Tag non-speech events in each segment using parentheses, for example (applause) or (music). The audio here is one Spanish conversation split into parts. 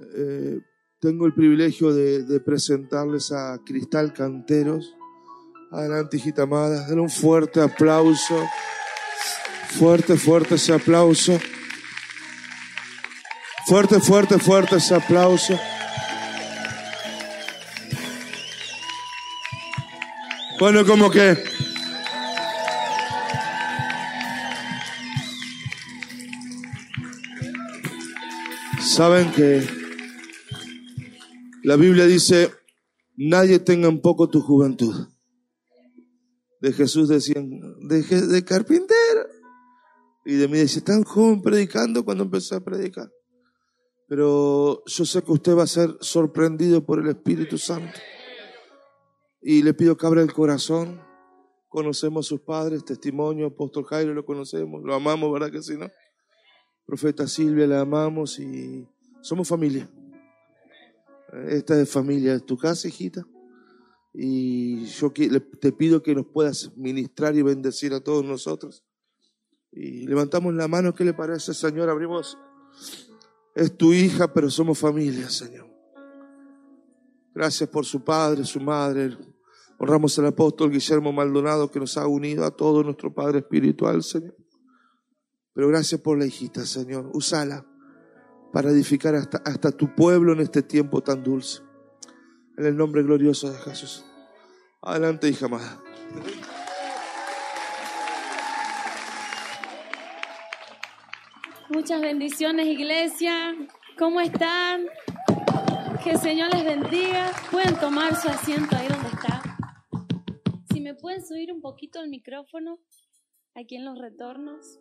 Eh, tengo el privilegio de, presentarles a Cristal Canteros. Adelante, hijita amada. Den un fuerte aplauso. Fuerte, fuerte ese aplauso. Fuerte, fuerte, fuerte ese aplauso. Bueno, como que saben que la Biblia dice, nadie tenga en poco tu juventud. De Jesús decían, de, de carpintero. Y de mí dice, tan joven predicando cuando empecé a predicar. Pero yo sé que usted va a ser sorprendido por el Espíritu Santo. Y le pido que abra el corazón. Conocemos a sus padres, testimonio, apóstol Jairo lo conocemos, lo amamos, ¿verdad que sí, no? Profeta Silvia, la amamos y somos familia. Esta es familia, de tu casa, hijita. Y yo te pido que nos puedas ministrar y bendecir a todos nosotros. Y levantamos la mano, ¿qué le parece, Señor? Abrimos. Es tu hija, pero somos familia, Señor. Gracias por su padre, su madre. Honramos al apóstol Guillermo Maldonado que nos ha unido a todo nuestro Padre Espiritual, Señor. Pero gracias por la hijita, Señor. Úsala para edificar hasta, hasta tu pueblo en este tiempo tan dulce. En el nombre glorioso de Jesús. Adelante, hija amada. Muchas bendiciones, iglesia. ¿Cómo están? Que el Señor les bendiga. Pueden tomar su asiento ahí donde está. Si me pueden subir un poquito el micrófono aquí en los retornos.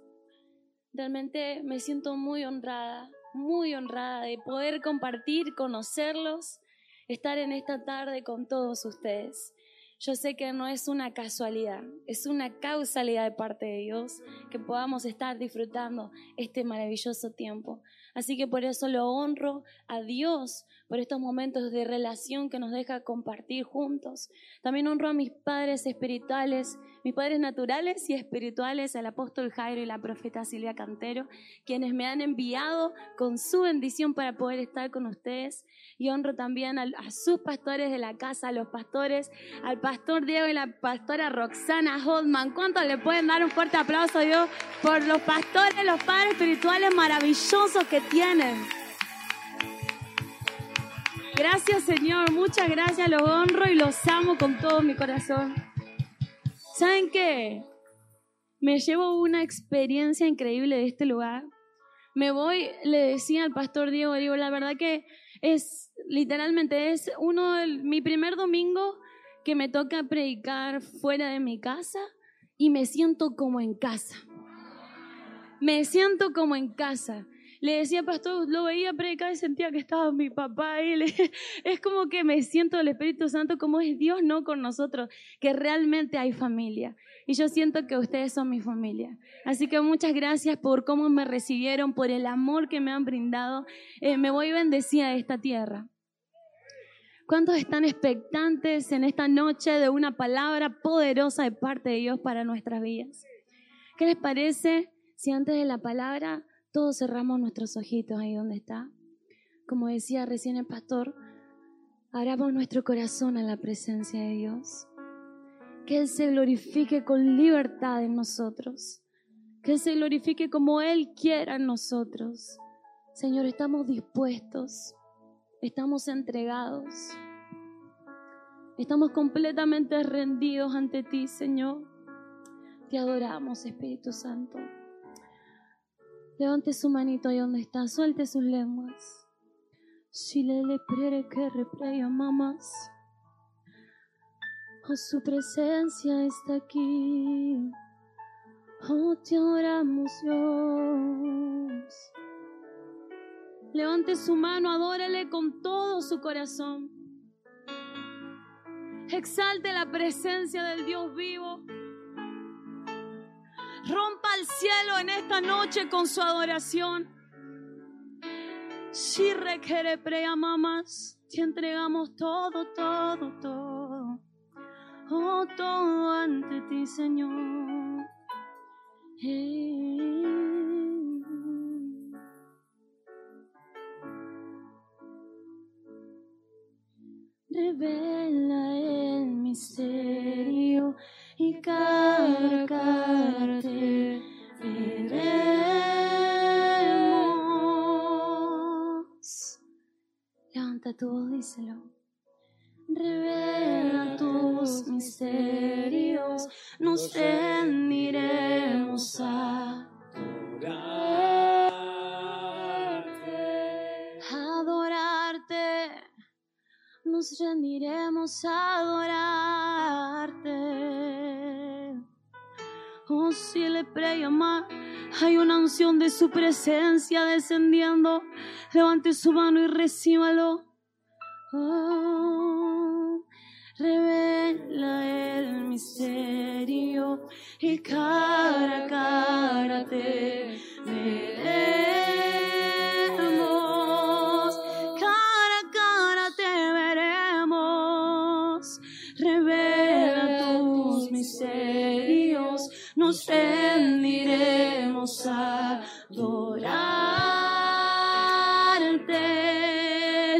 Realmente me siento muy honrada muy honrada de poder compartir, conocerlos, estar en esta tarde con todos ustedes. Yo sé que no es una casualidad, es una causalidad de parte de Dios que podamos estar disfrutando este maravilloso tiempo. Así que por eso lo honro a Dios por estos momentos de relación que nos deja compartir juntos. También honro a mis padres espirituales, mis padres naturales y espirituales, al apóstol Jairo y la profeta Silvia Cantero, quienes me han enviado con su bendición para poder estar con ustedes. Y honro también a, sus pastores de la casa, a los pastores, al pastor Diego y la pastora Roxana Hodman. ¿Cuántos le pueden dar un fuerte aplauso a Dios por los pastores, los padres espirituales maravillosos que tienen? Gracias Señor, muchas gracias, los honro y los amo con todo mi corazón. ¿Saben qué? Me llevo una experiencia increíble de este lugar. Me voy, le decía al pastor Diego, digo, la verdad que es literalmente es uno de mi primer domingo que me toca predicar fuera de mi casa y me siento como en casa. Me siento como en casa le decía, pastor, lo veía predicar y sentía que estaba mi papá y (laughs) es como que me siento el Espíritu Santo como es Dios no con nosotros, que realmente hay familia. Y yo siento que ustedes son mi familia. Así que muchas gracias por cómo me recibieron, por el amor que me han brindado. Eh, me voy bendecida de esta tierra. ¿Cuántos están expectantes en esta noche de una palabra poderosa de parte de Dios para nuestras vidas? ¿Qué les parece si antes de la palabra todos cerramos nuestros ojitos ahí donde está. Como decía recién el pastor, abramos nuestro corazón a la presencia de Dios. Que Él se glorifique con libertad en nosotros. Que Él se glorifique como Él quiera en nosotros. Señor, estamos dispuestos. Estamos entregados. Estamos completamente rendidos ante ti, Señor. Te adoramos, Espíritu Santo. Levante su manito ahí donde está, suelte sus lenguas. Si le le que replaya mamás. Oh, su presencia está aquí. Oh, te adoramos, Dios. Levante su mano, adórele con todo su corazón. Exalte la presencia del Dios vivo. Rompa el cielo en esta noche con su adoración. Si requiere prea mamás, te entregamos todo, todo, todo. Oh, todo ante ti, Señor. Hey. revela el misterio y cargarte veremos. Levanta tu díselo. Revela tus misterios, nos rendiremos a adorarte. Adorarte, nos rendiremos a adorarte. Oh, siempre llamar. Hay una unción de su presencia descendiendo. Levante su mano y recíbalo. Oh, revela el misterio y cara a cara te veremos. Cara a cara te veremos. Revela tus misterios nos rendiremos a adorarte.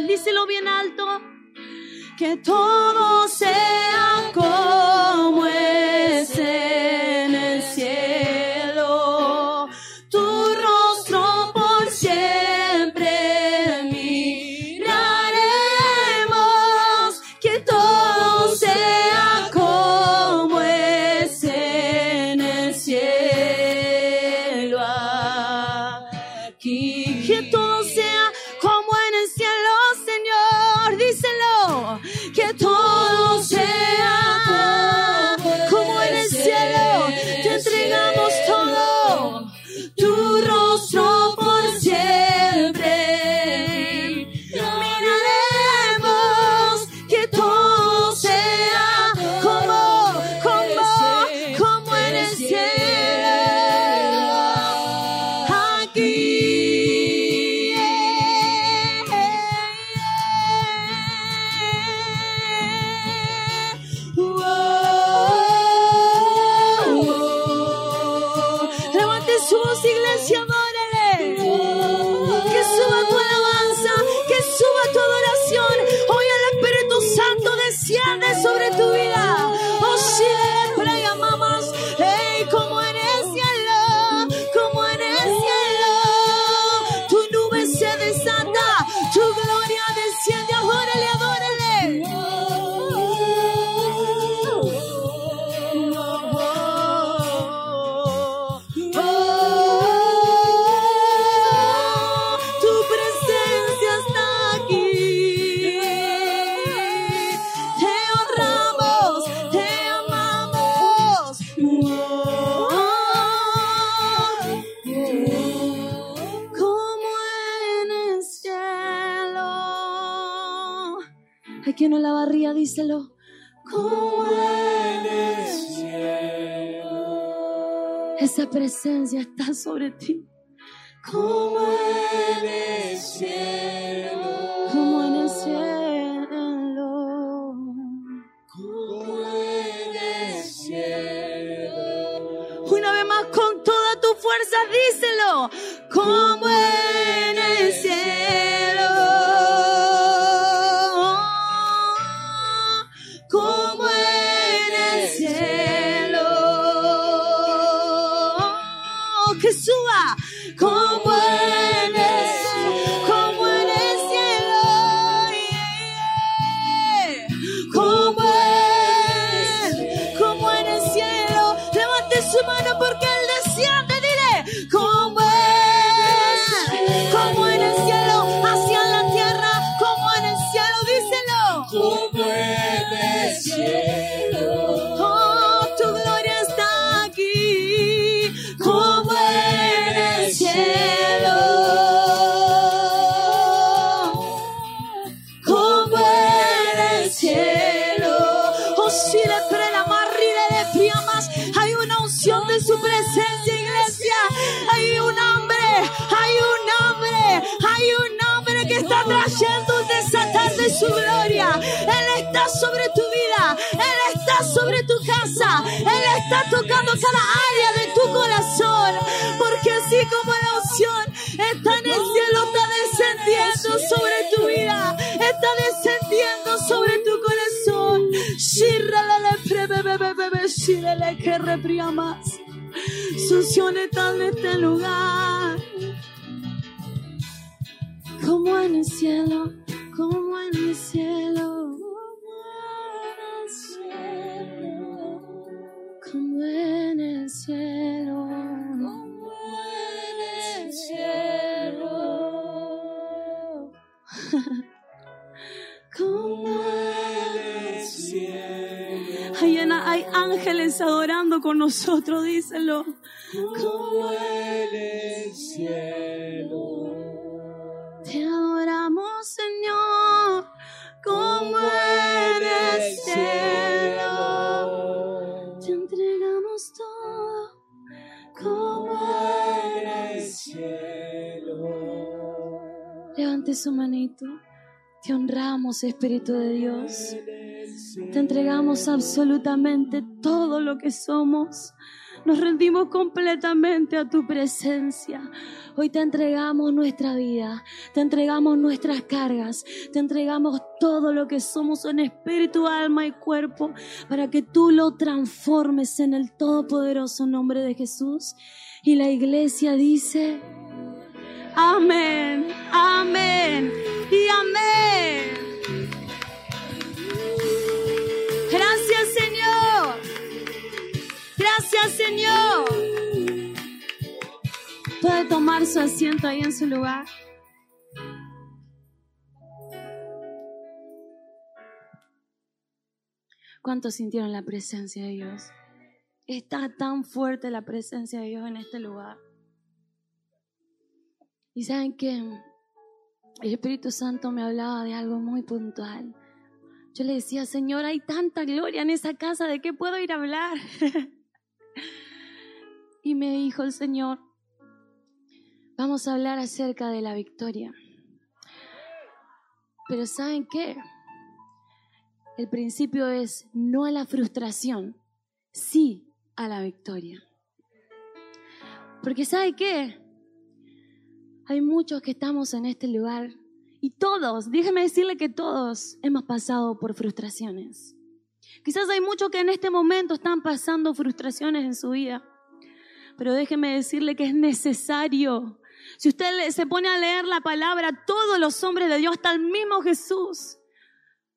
Díselo bien alto, que todo sea presencia está sobre ti. Como Hay, hay ángeles adorando con nosotros, díselo. Como el cielo. Te adoramos, Señor, como en el cielo. Te entregamos todo, como en el cielo. Levante su manito. Te honramos, Espíritu de Dios. Te entregamos absolutamente todo lo que somos. Nos rendimos completamente a tu presencia. Hoy te entregamos nuestra vida, te entregamos nuestras cargas, te entregamos todo lo que somos en espíritu, alma y cuerpo para que tú lo transformes en el todopoderoso nombre de Jesús. Y la iglesia dice, amén, amén y amén. Gracias Señor. Gracias Señor. Puede tomar su asiento ahí en su lugar. ¿Cuántos sintieron la presencia de Dios? Está tan fuerte la presencia de Dios en este lugar. Y saben que el Espíritu Santo me hablaba de algo muy puntual. Yo le decía, Señor, hay tanta gloria en esa casa, ¿de qué puedo ir a hablar? (laughs) y me dijo el Señor, vamos a hablar acerca de la victoria. Pero ¿saben qué? El principio es no a la frustración, sí a la victoria. Porque ¿sabe qué? Hay muchos que estamos en este lugar y todos, déjeme decirle que todos hemos pasado por frustraciones. Quizás hay muchos que en este momento están pasando frustraciones en su vida, pero déjeme decirle que es necesario. Si usted se pone a leer la palabra, todos los hombres de Dios, hasta el mismo Jesús,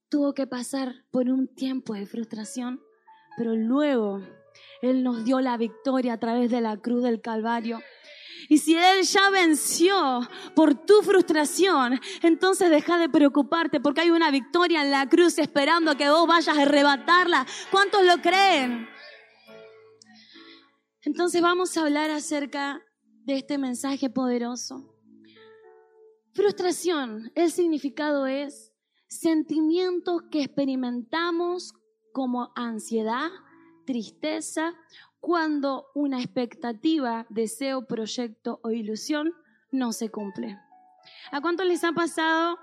tuvo que pasar por un tiempo de frustración, pero luego Él nos dio la victoria a través de la cruz del Calvario. Y si Él ya venció por tu frustración, entonces deja de preocuparte porque hay una victoria en la cruz esperando que vos vayas a arrebatarla. ¿Cuántos lo creen? Entonces vamos a hablar acerca de este mensaje poderoso. Frustración, el significado es sentimientos que experimentamos como ansiedad, tristeza, cuando una expectativa, deseo, proyecto o ilusión no se cumple. ¿A cuántos les ha pasado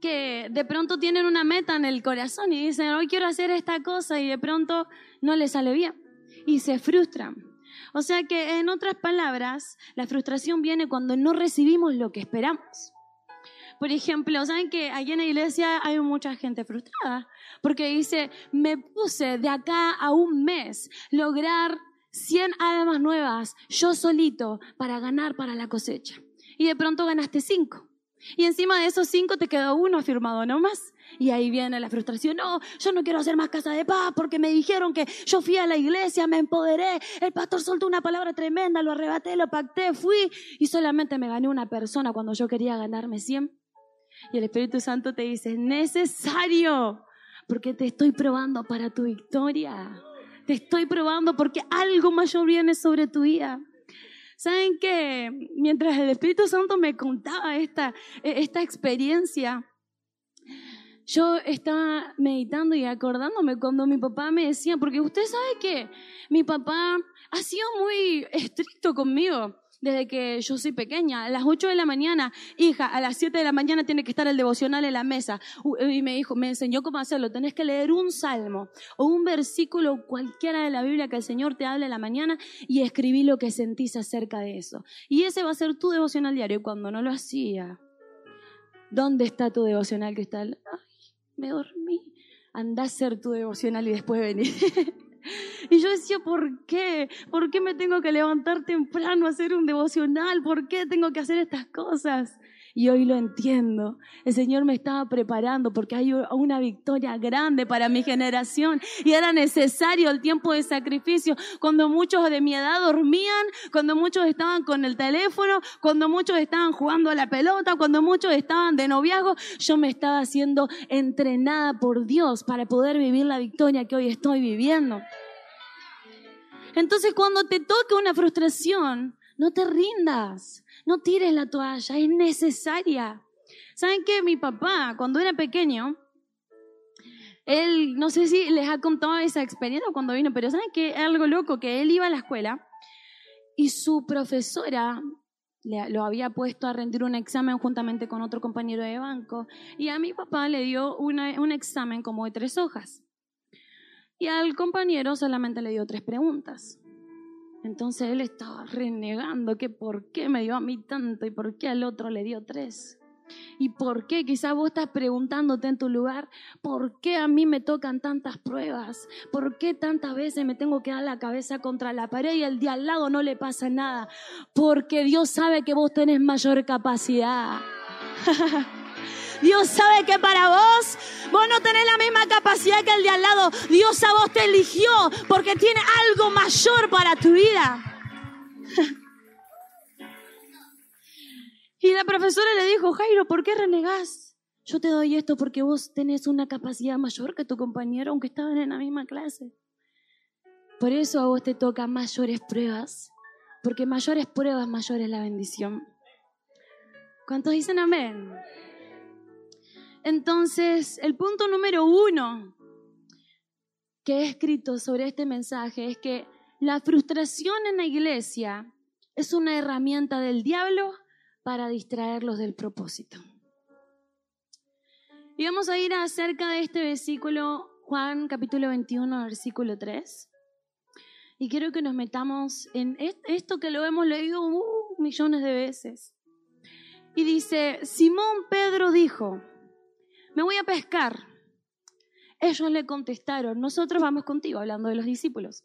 que de pronto tienen una meta en el corazón y dicen, hoy quiero hacer esta cosa y de pronto no les sale bien y se frustran? O sea que, en otras palabras, la frustración viene cuando no recibimos lo que esperamos. Por ejemplo, ¿saben que allí en la iglesia hay mucha gente frustrada? Porque dice, me puse de acá a un mes lograr 100 almas nuevas, yo solito, para ganar para la cosecha. Y de pronto ganaste 5. Y encima de esos 5 te quedó uno firmado nomás. Y ahí viene la frustración. No, yo no quiero hacer más casa de paz porque me dijeron que yo fui a la iglesia, me empoderé, el pastor soltó una palabra tremenda, lo arrebaté, lo pacté, fui y solamente me gané una persona cuando yo quería ganarme 100. Y el Espíritu Santo te dice, es necesario, porque te estoy probando para tu victoria. Te estoy probando porque algo mayor viene sobre tu vida. ¿Saben qué? Mientras el Espíritu Santo me contaba esta, esta experiencia, yo estaba meditando y acordándome cuando mi papá me decía, porque usted sabe que mi papá ha sido muy estricto conmigo desde que yo soy pequeña. A las 8 de la mañana, hija, a las 7 de la mañana tiene que estar el devocional en la mesa. Y me dijo, me enseñó cómo hacerlo. Tenés que leer un salmo o un versículo cualquiera de la Biblia que el Señor te hable en la mañana y escribí lo que sentís acerca de eso. Y ese va a ser tu devocional diario. Y cuando no lo hacía, ¿dónde está tu devocional que está? Ay, me dormí. Andá a hacer tu devocional y después venir. (laughs) (laughs) Y yo decía, ¿por qué? ¿Por qué me tengo que levantar temprano a hacer un devocional? ¿Por qué tengo que hacer estas cosas? Y hoy lo entiendo. El Señor me estaba preparando porque hay una victoria grande para mi generación y era necesario el tiempo de sacrificio. Cuando muchos de mi edad dormían, cuando muchos estaban con el teléfono, cuando muchos estaban jugando a la pelota, cuando muchos estaban de noviazgo, yo me estaba siendo entrenada por Dios para poder vivir la victoria que hoy estoy viviendo. Entonces cuando te toque una frustración, no te rindas. No tires la toalla, es necesaria. ¿Saben qué? Mi papá, cuando era pequeño, él, no sé si les ha contado esa experiencia cuando vino, pero ¿saben qué? Algo loco, que él iba a la escuela y su profesora lo había puesto a rendir un examen juntamente con otro compañero de banco y a mi papá le dio un examen como de tres hojas y al compañero solamente le dio tres preguntas. Entonces él estaba renegando que por qué me dio a mí tanto y por qué al otro le dio tres. ¿Y por qué? Quizás vos estás preguntándote en tu lugar, ¿por qué a mí me tocan tantas pruebas? ¿Por qué tantas veces me tengo que dar la cabeza contra la pared y el de al lado no le pasa nada? Porque Dios sabe que vos tenés mayor capacidad. (laughs) Dios sabe que para vos, vos no tenés la misma capacidad que el de al lado. Dios a vos te eligió porque tiene algo mayor para tu vida. (laughs) Y la profesora le dijo, Jairo, ¿por qué renegás? Yo te doy esto porque vos tenés una capacidad mayor que tu compañero, aunque estaban en la misma clase. Por eso a vos te tocan mayores pruebas, porque mayores pruebas, mayor es la bendición. ¿Cuántos dicen amén? Entonces, el punto número uno que he escrito sobre este mensaje es que la frustración en la iglesia es una herramienta del diablo para distraerlos del propósito. Y vamos a ir acerca de este versículo, Juan capítulo 21, versículo 3. Y quiero que nos metamos en esto que lo hemos leído uh, millones de veces. Y dice, Simón Pedro dijo, me voy a pescar. Ellos le contestaron, nosotros vamos contigo, hablando de los discípulos.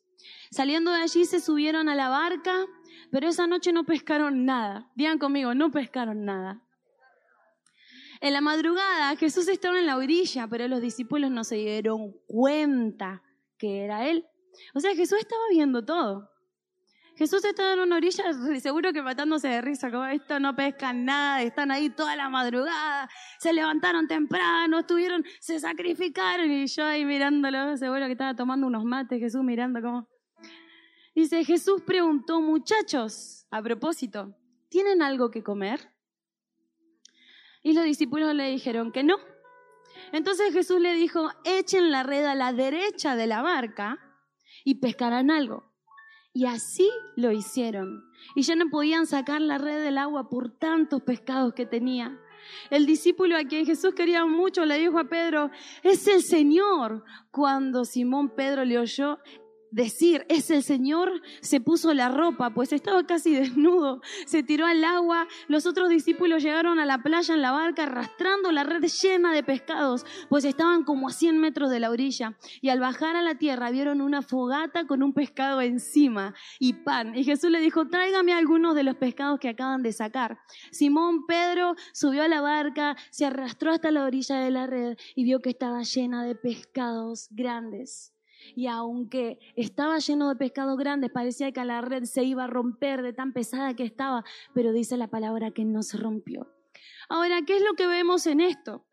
Saliendo de allí se subieron a la barca, pero esa noche no pescaron nada. Digan conmigo, no pescaron nada. En la madrugada Jesús estaba en la orilla, pero los discípulos no se dieron cuenta que era Él. O sea, Jesús estaba viendo todo. Jesús estaba en una orilla, seguro que matándose de risa, como esto no pescan nada, están ahí toda la madrugada, se levantaron temprano, estuvieron, se sacrificaron y yo ahí mirándolo, seguro que estaba tomando unos mates, Jesús mirando como... Dice, Jesús preguntó, muchachos, a propósito, ¿tienen algo que comer? Y los discípulos le dijeron que no. Entonces Jesús le dijo, echen la red a la derecha de la barca y pescarán algo. Y así lo hicieron. Y ya no podían sacar la red del agua por tantos pescados que tenía. El discípulo a quien Jesús quería mucho le dijo a Pedro, es el Señor. Cuando Simón Pedro le oyó, decir, es el Señor, se puso la ropa, pues estaba casi (laughs) desnudo, se tiró al agua, los otros discípulos llegaron a la playa en la barca arrastrando la red llena de pescados, pues estaban como a 100 metros de la orilla, y al bajar a la tierra vieron una fogata con un pescado encima y pan, y Jesús le dijo, tráigame algunos de los pescados que acaban de sacar. Simón Pedro subió a la barca, se arrastró hasta la orilla de la red y vio que estaba llena de pescados grandes y aunque estaba lleno de pescados grandes, parecía que la red se iba a romper de tan pesada que estaba, pero dice la palabra que no se rompió. Ahora, ¿qué es lo que vemos en esto?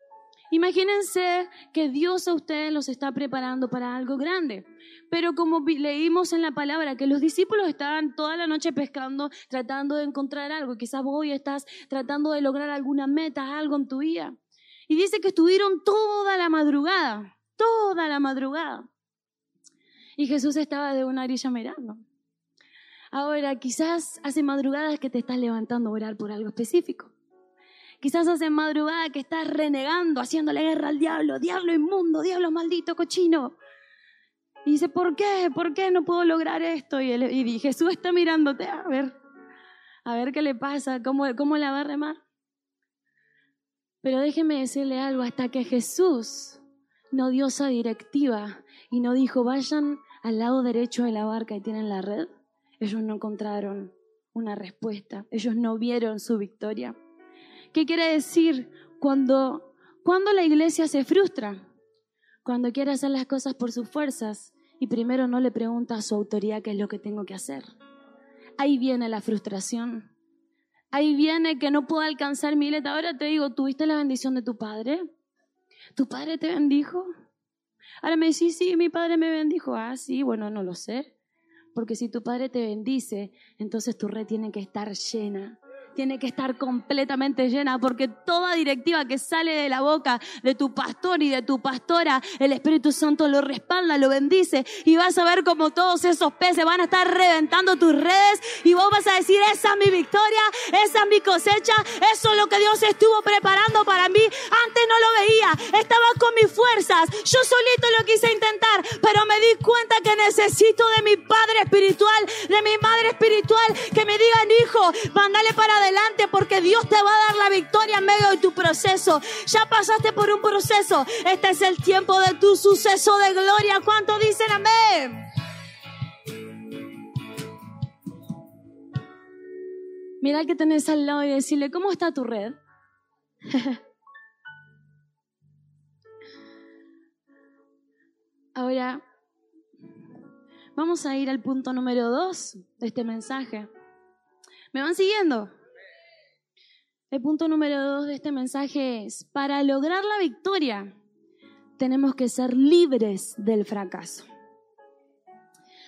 Imagínense que Dios a ustedes los está preparando para algo grande. Pero como leímos en la palabra, que los discípulos estaban toda la noche pescando, tratando de encontrar algo. Quizás vos hoy estás tratando de lograr alguna meta, algo en tu vida. Y dice que estuvieron toda la madrugada, toda la madrugada. Y Jesús estaba de una orilla mirando. Ahora, quizás hace madrugadas que te estás levantando a orar por algo específico. Quizás hace madrugada que estás renegando, haciéndole guerra al diablo, diablo inmundo, diablo maldito, cochino. Y dice, ¿por qué? ¿Por qué no puedo lograr esto? Y, y Jesús está mirándote, a ver, a ver qué le pasa, cómo, cómo la va a remar. Pero déjeme decirle algo, hasta que Jesús no dio esa directiva y no dijo, vayan al lado derecho de la barca y tienen la red, ellos no encontraron una respuesta, ellos no vieron su victoria. ¿Qué quiere decir cuando, cuando la iglesia se frustra? Cuando quiere hacer las cosas por sus fuerzas y primero no le pregunta a su autoridad qué es lo que tengo que hacer. Ahí viene la frustración. Ahí viene que no puedo alcanzar mi meta. Ahora te digo, ¿tuviste la bendición de tu padre? ¿Tu padre te bendijo? Ahora me decís, sí, mi padre me bendijo. Ah, sí, bueno, no lo sé. Porque si tu padre te bendice, entonces tu red tiene que estar llena tiene que estar completamente llena porque toda directiva que sale de la boca de tu pastor y de tu pastora, el Espíritu Santo lo respalda, lo bendice y vas a ver como todos esos peces van a estar reventando tus redes y vos vas a decir, esa es mi victoria, esa es mi cosecha, eso es lo que Dios estuvo preparando para mí. Antes no lo veía, estaba con mis fuerzas, yo solito lo quise intentar, pero me di cuenta que necesito de mi Padre espiritual, de mi Madre espiritual, que me digan, hijo, mandale para adelante porque Dios te va a dar la victoria en medio de tu proceso. Ya pasaste por un proceso. Este es el tiempo de tu suceso de gloria. ¿Cuánto dicen amén? Mira que tenés al lado y decirle, ¿cómo está tu red? (laughs) Ahora, vamos a ir al punto número dos de este mensaje. ¿Me van siguiendo? El punto número dos de este mensaje es, para lograr la victoria, tenemos que ser libres del fracaso.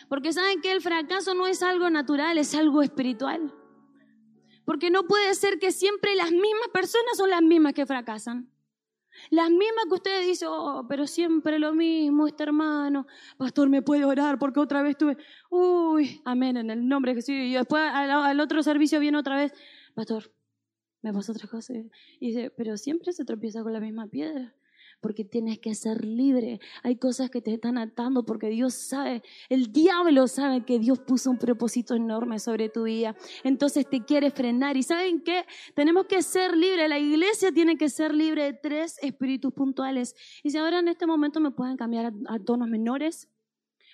Porque saben que el fracaso no es algo natural, es algo espiritual. Porque no puede ser que siempre las mismas personas son las mismas que fracasan. Las mismas que ustedes dicen, oh, pero siempre lo mismo, este hermano, pastor, me puede orar porque otra vez tuve, uy, amén, en el nombre de Jesús. Y después al, al otro servicio viene otra vez, pastor, me pasó otra cosa. Y dice, pero siempre se tropieza con la misma piedra, porque tienes que ser libre. Hay cosas que te están atando porque Dios sabe, el diablo sabe que Dios puso un propósito enorme sobre tu vida. Entonces te quiere frenar. ¿Y saben qué? Tenemos que ser libres. La iglesia tiene que ser libre de tres espíritus puntuales. Y si ahora en este momento me pueden cambiar a, a tonos menores,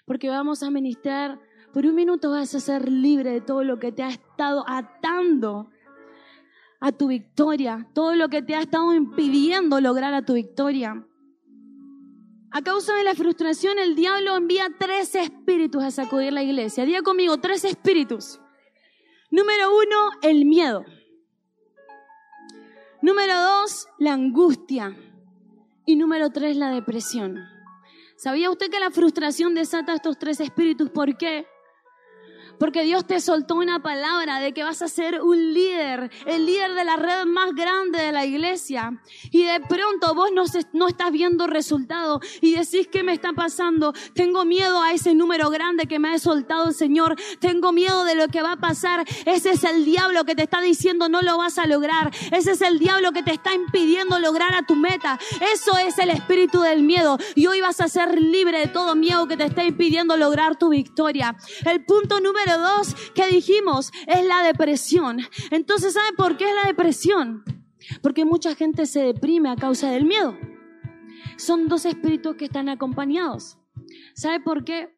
porque vamos a ministrar. Por un minuto vas a ser libre de todo lo que te ha estado atando a tu victoria, todo lo que te ha estado impidiendo lograr a tu victoria. A causa de la frustración, el diablo envía tres espíritus a sacudir la iglesia. Diga conmigo, tres espíritus. Número uno, el miedo. Número dos, la angustia. Y número tres, la depresión. ¿Sabía usted que la frustración desata estos tres espíritus? ¿Por qué? Porque Dios te soltó una palabra de que vas a ser un líder, el líder de la red más grande de la iglesia. Y de pronto vos no, estás viendo resultado y decís, ¿qué me está pasando? Tengo miedo a ese número grande que me ha soltado el Señor. Tengo miedo de lo que va a pasar. Ese es el diablo que te está diciendo no lo vas a lograr. Ese es el diablo que te está impidiendo lograr a tu meta. Eso es el espíritu del miedo. Y hoy vas a ser libre de todo miedo que te está impidiendo lograr tu victoria. El punto número dos que dijimos es la depresión. Entonces, ¿sabe por qué es la depresión? Porque mucha gente se deprime a causa del miedo. Son dos espíritus que están acompañados. ¿Sabe por qué?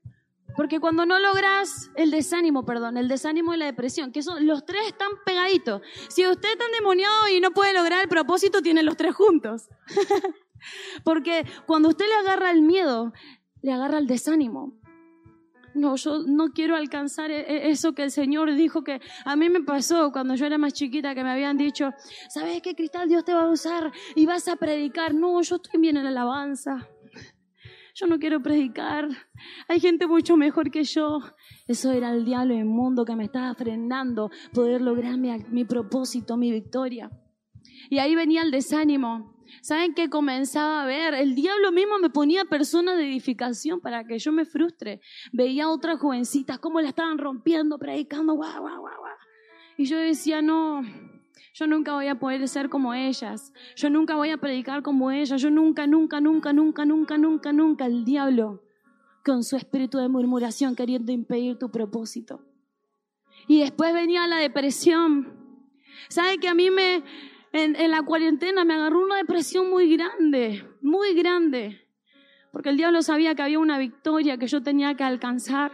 Porque cuando no logras el desánimo, perdón, el desánimo y la depresión, que son los tres están pegaditos. Si usted está endemoniado y no puede lograr el propósito, tiene los tres juntos. (laughs) Porque cuando usted le agarra el miedo, le agarra el desánimo no, yo no quiero alcanzar e, e, eso que el Señor dijo que a mí me pasó cuando yo era más chiquita, que me habían dicho, ¿sabes qué, Cristal? Dios te va a usar y vas a predicar. No, yo estoy bien en la alabanza. Yo no quiero predicar. Hay gente mucho mejor que yo. Eso era el diablo inmundo que me estaba frenando poder lograr mi, mi propósito, mi victoria. Y ahí venía el desánimo. ¿Saben qué comenzaba a ver? El diablo mismo me ponía personas de edificación para que yo me frustre. Veía a otras jovencitas cómo la estaban rompiendo, predicando, guau, guau, guau, guau. Y yo decía, no, yo nunca voy a poder ser como ellas. Yo nunca voy a predicar como ellas. Yo nunca, nunca, nunca, nunca, nunca, nunca, nunca. El diablo con su espíritu de murmuración queriendo impedir tu propósito. Y después venía la depresión. ¿Sabe que a mí me, en, la cuarentena me agarró una depresión muy grande, muy grande. Porque el diablo sabía que había una victoria que yo tenía que alcanzar.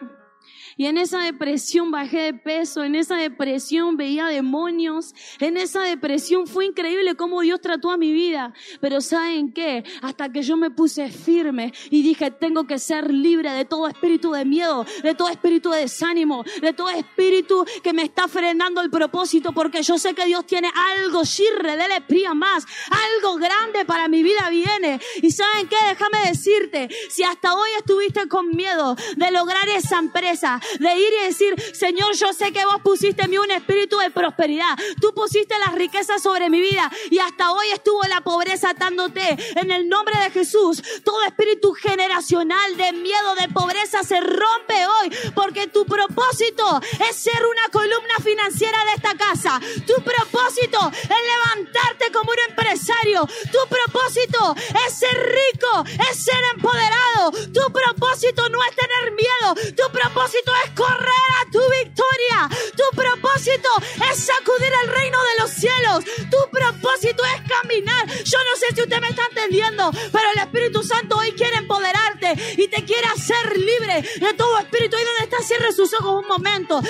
Y en esa depresión bajé de peso, en esa depresión veía demonios, en esa depresión fue increíble cómo Dios trató a mi vida. Pero ¿saben qué? Hasta que yo me puse firme y dije, tengo que ser libre de todo espíritu de miedo, de todo espíritu de desánimo, de todo espíritu que me está frenando el propósito, porque yo sé que Dios tiene algo, shirre, dele pría más, algo grande para mi vida viene. Y ¿saben qué? Déjame decirte, si hasta hoy estuviste con miedo de lograr esa empresa, de ir y decir, Señor, yo sé que vos pusiste en mí un espíritu de prosperidad. Tú pusiste las riquezas sobre mi vida y hasta hoy estuvo la pobreza atándote. En el nombre de Jesús, todo espíritu generacional de miedo, de pobreza se rompe hoy porque tu propósito es ser una columna financiera de esta casa. Tu propósito es levantarte como un empresario. Tu propósito es ser rico, es ser empoderado. Tu propósito no es tener miedo. Tu propósito es correr a tu victoria. Tu propósito es sacudir el reino de los cielos. Tu propósito es caminar. Yo no sé si usted me está entendiendo, pero el Espíritu Santo hoy quiere empoderarte y te quiere hacer libre de todo espíritu. Ahí donde está, cierre sus ojos un momento.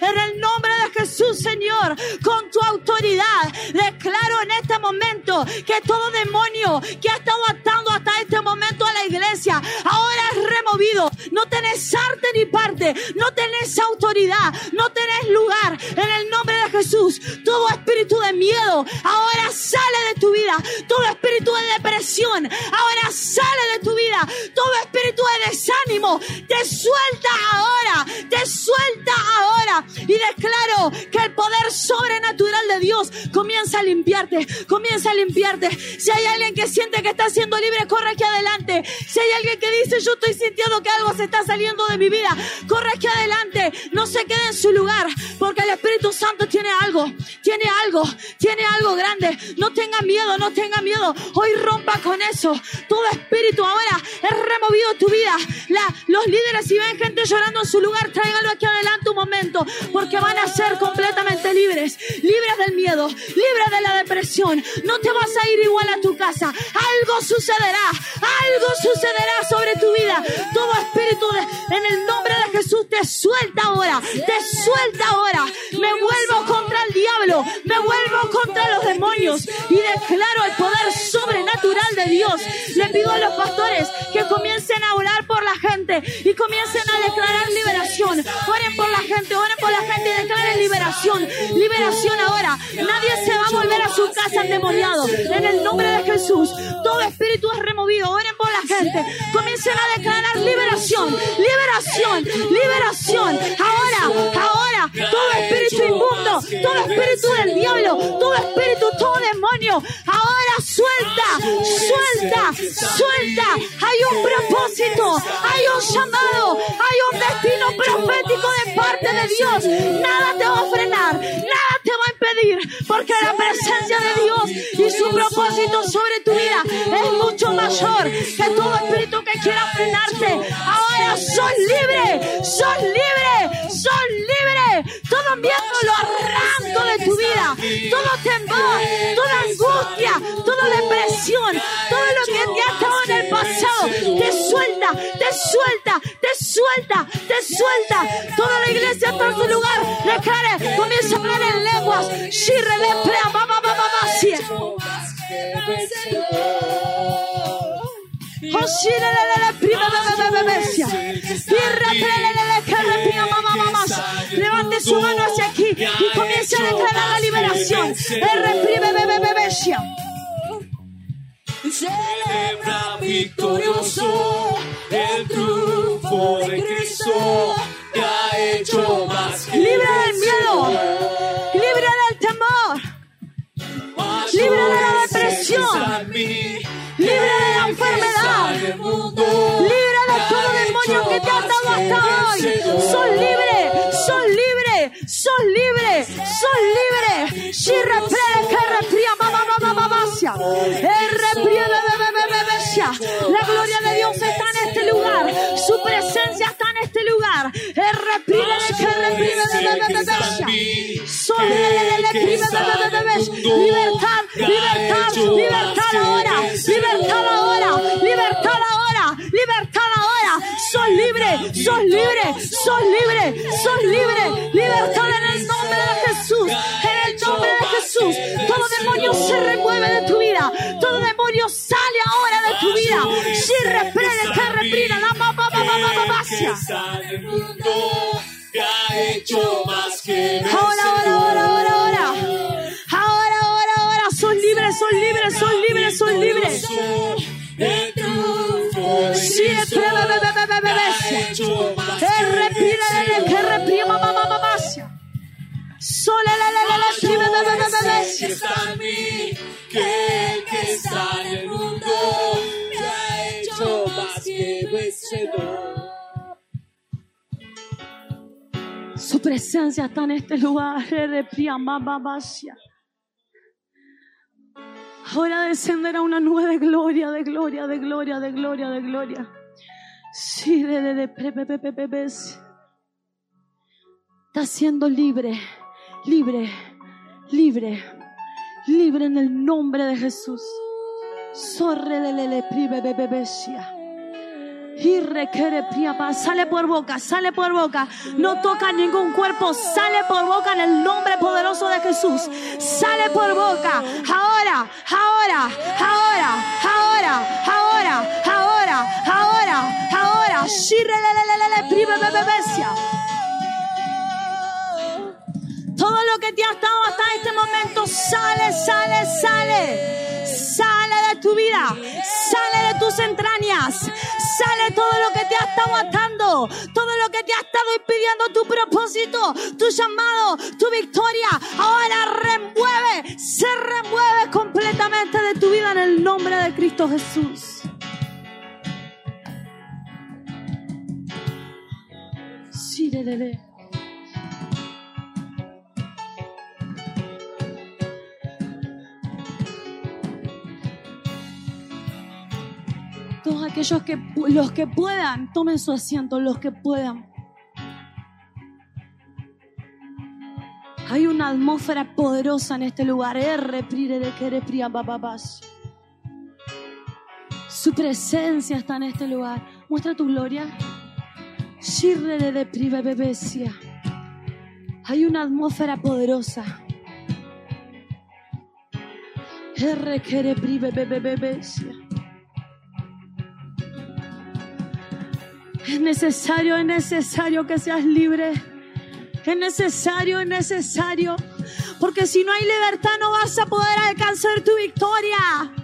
En el nombre de Jesús, Señor, con tu autoridad, declaro en este momento que todo demonio que ha estado atando hasta este momento a la iglesia, ahora No tenés arte ni parte, no tenés autoridad, no tenés lugar. En el nombre de Jesús, todo espíritu de miedo ahora sale de tu vida. Todo espíritu de depresión ahora sale de tu vida. Todo espíritu de desánimo te suelta ahora, te suelta ahora. Y declaro que el poder sobrenatural de Dios comienza a limpiarte, comienza a limpiarte. Si hay alguien que siente que está siendo libre, corre aquí adelante. Si hay alguien que dice, yo estoy sintiendo que algo se está saliendo de mi vida, corre aquí adelante. No se quede en su lugar, porque el Espíritu Santo tiene algo, tiene algo, tiene algo grande. No tenga miedo, no tenga miedo. Hoy rompa con eso. Todo espíritu ahora es removido tu vida. La, los líderes, si ven gente llorando en su lugar, tráiganlo aquí adelante un momento, porque van a ser completamente libres, libres del miedo, libres de la depresión. No te vas a ir igual a tu casa. Algo sucederá, algo sucederá sobre tu vida. Todo espíritu en el nombre de Jesús te suelta ahora, te suelta ahora. Me vuelvo contra el diablo, me vuelvo contra los demonios y declaro el poder sobrenatural de Dios. Le pido a los pastores que comiencen a orar por la gente y comiencen a declarar liberación. Oren por la gente, oren por la gente y declaren liberación. Liberación ahora. Nadie se va a volver a su casa endemoniado. En el nombre de Jesús, todo espíritu es removido. Oren por la gente. Comiencen a declarar liberación, liberación, liberación. Ahora, ahora, todo espíritu inmundo, todo espíritu del diablo, todo espíritu, todo demonio, ahora suelta, suelta, suelta. Hay un propósito, hay un llamado, hay un destino profético de parte de Dios. Nada te va a frenar, nada te porque la presencia de Dios y su propósito sobre tu vida es mucho mayor que todo espíritu que quiera frenarte. Ahora sos libre, sos libre, sos libre. Todo miedo lo arranco de tu vida, todo temor, toda angustia, toda depresión, todo lo que te ha estado en el pasado, te suelta, te suelta, te suelta, te suelta. Toda la iglesia en su lugar. Declare, comienza a hablar en lenguas. Oh. Levante su mano hacia aquí y comience a declarar la liberación. Celebra victorioso el triunfo de Cristo ha hecho más que Libre depresión, libre de la enfermedad, libre de todo demonio que te ha atado hasta hoy. Sos libre, sos libre, sos libre, sos libre. Shirre, pre, que repría, ma, ma, ma, ma, ma, ma, sia. Erre, prie, be, be, be, be, be, be, sia. La gloria Está en este lugar. Su presencia está en este lugar. Libertad, libertad, libertad ahora. Libertad ahora. Libertad ahora. Libertad ahora. Sos libre, sos libre, sos libre, sos libre. Libertad en el nombre de Jesús. En el nombre de Jesús. Todo demonio se remueve de tu vida. Todo demonio sale ahora tu vida. Si reprende, te reprina, la mamá, mamá, mamá, mamá. Ahora, ahora, ahora, ahora, ahora. Ahora, ahora, ahora. Son libres, son libres, son libres, son libres. Bebé, bebé, bebé. Que respira, mamá, mamá, Sole, la, la, la, la, está en mí, que el que está en el mundo me ha hecho más que vencedor. Su presencia está en este lugar. Ahora descenderá una nube de gloria, de gloria, de gloria, de gloria, de gloria. Sí, de, de, de. Está siendo libre, libre, libre, libre en el nombre de Jesús. Sorre, le, le, le, pri, be, be, be, be, sia. Y requiere priapa. Sale por boca, sale por boca. No toca ningún cuerpo. Sale por boca en el nombre poderoso de Jesús. Sale por boca. Ahora, ahora, ahora, ahora, ahora, ahora, ahora, ahora. Shirre, le, lo que te ha estado hasta este momento sale, sale, sale. Sale de tu vida, sale de tus entrañas, sale todo lo que te ha estado atando, todo lo que te ha estado impidiendo tu propósito, tu llamado, tu victoria. Ahora remueve, se remueve completamente de tu vida en el nombre de Cristo Jesús. Sí, de, de, de. Todos aquellos que los que puedan, tomen su asiento, los que puedan. Hay una atmósfera poderosa en este lugar. Su presencia está en este lugar. Muestra tu gloria. Hay una atmósfera poderosa. R Es necesario, es necesario que seas libre. Es necesario, es necesario. Porque si no hay libertad no vas a poder alcanzar tu victoria.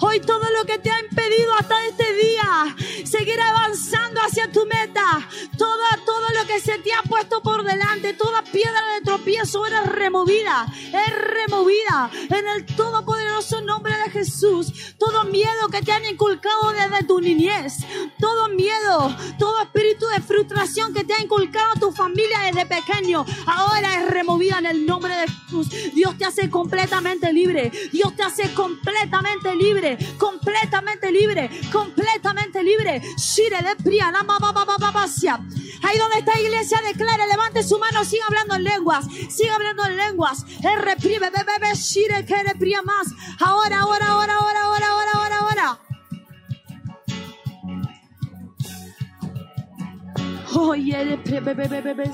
Hoy todo lo que te ha impedido hasta este día seguir avanzando hacia tu meta, todo, todo lo que se te ha puesto por delante, toda piedra de tropiezo es removida, es removida en el todopoderoso nombre de Jesús. Todo miedo que te han inculcado desde tu niñez, todo miedo, todo espíritu de frustración que te ha inculcado tu familia desde pequeño, ahora es removida en el nombre de Jesús. Dios te hace completamente libre, Dios te hace completamente libre, completamente libre, completamente libre. Ba, sia. Ahí donde está iglesia, declare, levante su mano, siga hablando en lenguas, siga hablando en lenguas. Reprime, bebé, shire, que repría más. Ahora, ahora, ahora, ahora, ahora, ahora, ahora, ahora. De pre- bebé, bebé, bebé.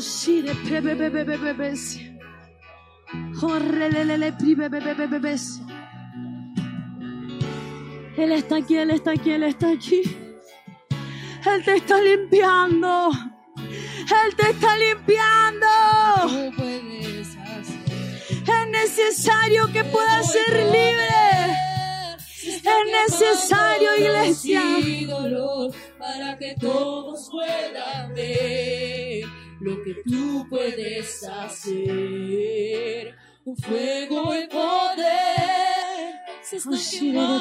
Pri- bebé, bebé, bebé. Él está aquí, Él está aquí, Él está aquí. Él te está limpiando. Él te está limpiando. Tú puedes hacer. Es necesario que puedas ser libre. Es necesario, iglesia. Y dolor para que todos puedan ver lo que tú puedes hacer. Un fuego y poder se bebé,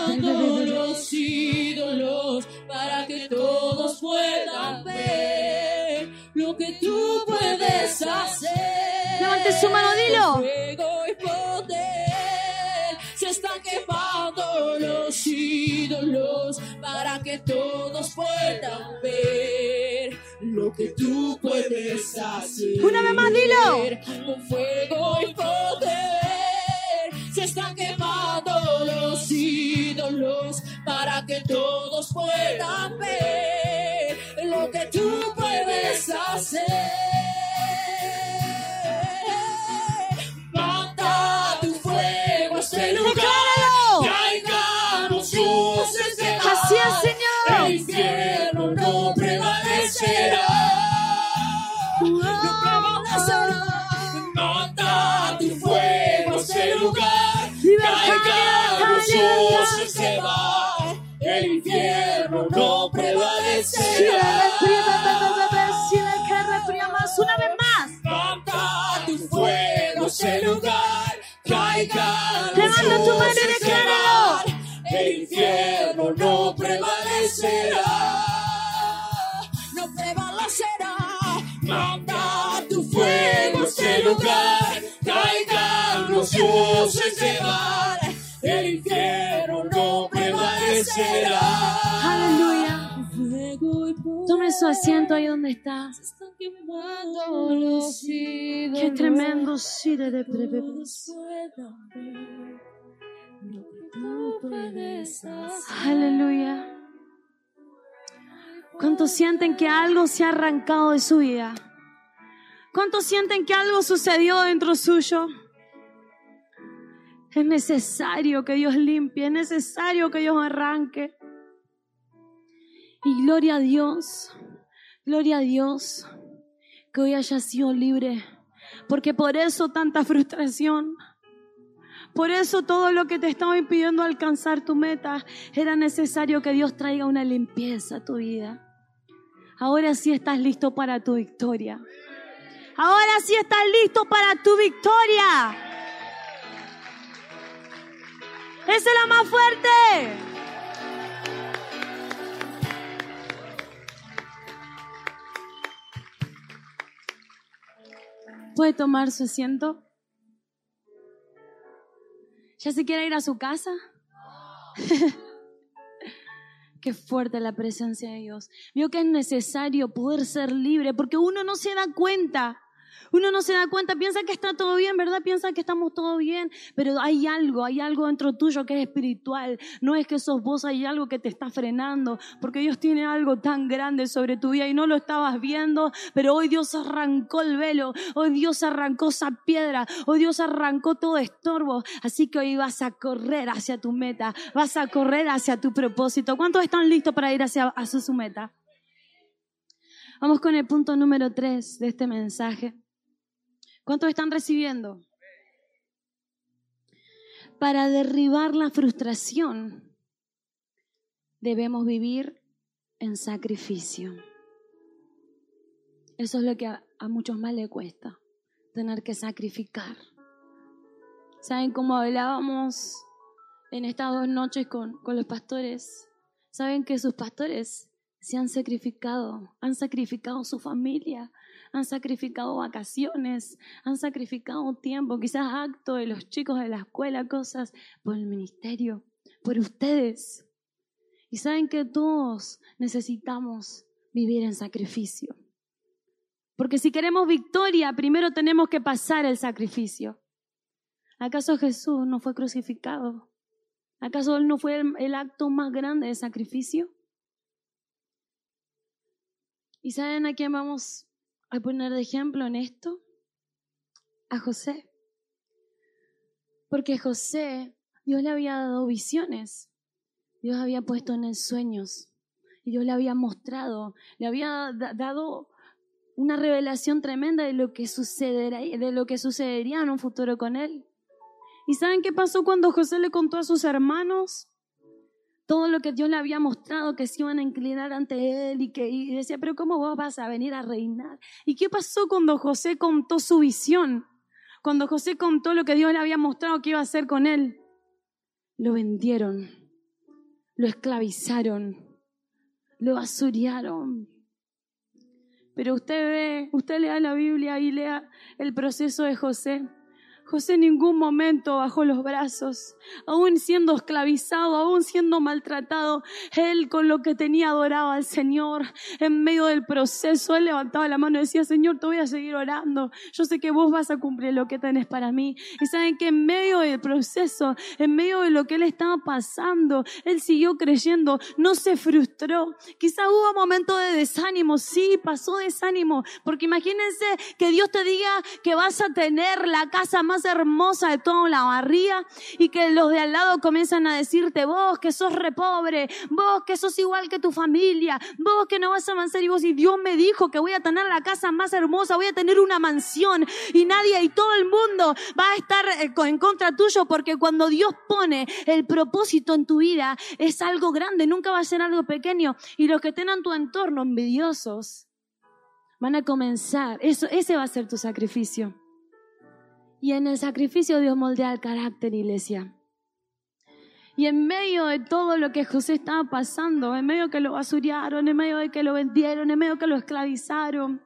quemando los ídolos para que todos puedan ver lo que tú puedes hacer. Levante su mano, dilo. Fuego y poder se están quemando ídolos para que todos puedan ver lo que tú puedes hacer. Una vez más, dilo. Con fuego y poder se están quemando los ídolos para que todos puedan ver lo que tú puedes hacer. Infierno no prevalecerá. Una vez más. Manda tu fuego a este lugar. Caigan los Levanta tu mano y decláralo. El infierno no prevalecerá. No prevalecerá. Manda tu fuego este lugar. Caigan los dioses de Baal. El infierno no prevalecerá. Tome su asiento ahí donde está. Qué tremendo de. Aleluya. ¿Cuántos sienten que algo se ha arrancado de su vida? ¿Cuántos sienten que algo sucedió dentro suyo? Es necesario que Dios limpie, es necesario que Dios arranque. Y gloria a Dios, gloria a Dios, que hoy haya sido libre, porque por eso tanta frustración. Por eso todo lo que te estaba impidiendo alcanzar tu meta era necesario que Dios traiga una limpieza a tu vida. Ahora sí estás listo para tu victoria. Ahora sí estás listo para tu victoria. Esa es la más fuerte. ¿Puede tomar su asiento? ¿Ya se quiere ir a su casa? (laughs) Qué fuerte la presencia de Dios. Vio que es necesario poder ser libre porque uno no se da cuenta. Uno no se da cuenta, piensa que está todo bien, ¿verdad? Piensa que estamos todo bien, pero hay algo, hay algo dentro tuyo que es espiritual. No es que sos vos, hay algo que te está frenando, porque Dios tiene algo tan grande sobre tu vida y no lo estabas viendo, pero hoy Dios arrancó el velo, hoy Dios arrancó esa piedra, hoy Dios arrancó todo estorbo. Así que hoy vas a correr hacia tu meta, vas a correr hacia tu propósito. ¿Cuántos están listos para ir hacia, hacia su meta? Vamos con el punto número tres de este mensaje. ¿Cuántos están recibiendo? Para derribar la frustración, debemos vivir en sacrificio. Eso es lo que a, muchos más le cuesta, tener que sacrificar. ¿Saben cómo hablábamos en estas dos noches con, con los pastores? ¿Saben que sus pastores se han sacrificado? Han sacrificado su familia, han sacrificado vacaciones, han sacrificado tiempo, quizás acto de los chicos de la escuela, cosas por el ministerio, por ustedes. Y saben que todos necesitamos vivir en sacrificio. Porque si queremos victoria, primero tenemos que pasar el sacrificio. ¿Acaso Jesús no fue crucificado? ¿Acaso Él no fue el, el acto más grande de sacrificio? ¿Y saben a quién vamos a poner de ejemplo en esto? A José. Porque José, Dios le había dado visiones. Dios había puesto en él sueños. Y Dios le había mostrado, le había da- dado una revelación tremenda de lo que de lo que sucedería en un futuro con él. ¿Y saben qué pasó cuando José le contó a sus hermanos? Todo lo que Dios le había mostrado, que se iban a inclinar ante él y que y decía, pero ¿cómo vos vas a venir a reinar? ¿Y qué pasó cuando José contó su visión? Cuando José contó lo que Dios le había mostrado que iba a hacer con él, lo vendieron, lo esclavizaron, lo basuriaron. Pero usted ve, usted lea la Biblia y lea el proceso de José. José en ningún momento bajó los brazos, aún siendo esclavizado, aún siendo maltratado, él con lo que tenía adoraba al Señor. En medio del proceso, él levantaba la mano y decía, Señor, te voy a seguir orando. Yo sé que vos vas a cumplir lo que tenés para mí. Y saben que en medio del proceso, en medio de lo que él estaba pasando, él siguió creyendo, no se frustró. Quizá hubo momentos de desánimo, sí, pasó desánimo, porque imagínense que Dios te diga que vas a tener la casa más hermosa de toda la barría y que los de al lado comienzan a decirte, vos que sos repobre, vos que sos igual que tu familia, vos que no vas a avanzar y vos y Dios me dijo que voy a tener la casa más hermosa, voy a tener una mansión y nadie y todo el mundo va a estar eh, en contra tuyo porque cuando Dios pone el propósito en tu vida es algo grande, nunca va a ser algo pequeño y los que tengan tu entorno envidiosos van a comenzar, eso, ese va a ser tu sacrificio. Y en el sacrificio Dios moldea el carácter, iglesia. Y en medio de todo lo que José estaba pasando, en medio que lo basuriaron, en medio de que lo vendieron, en medio que lo esclavizaron,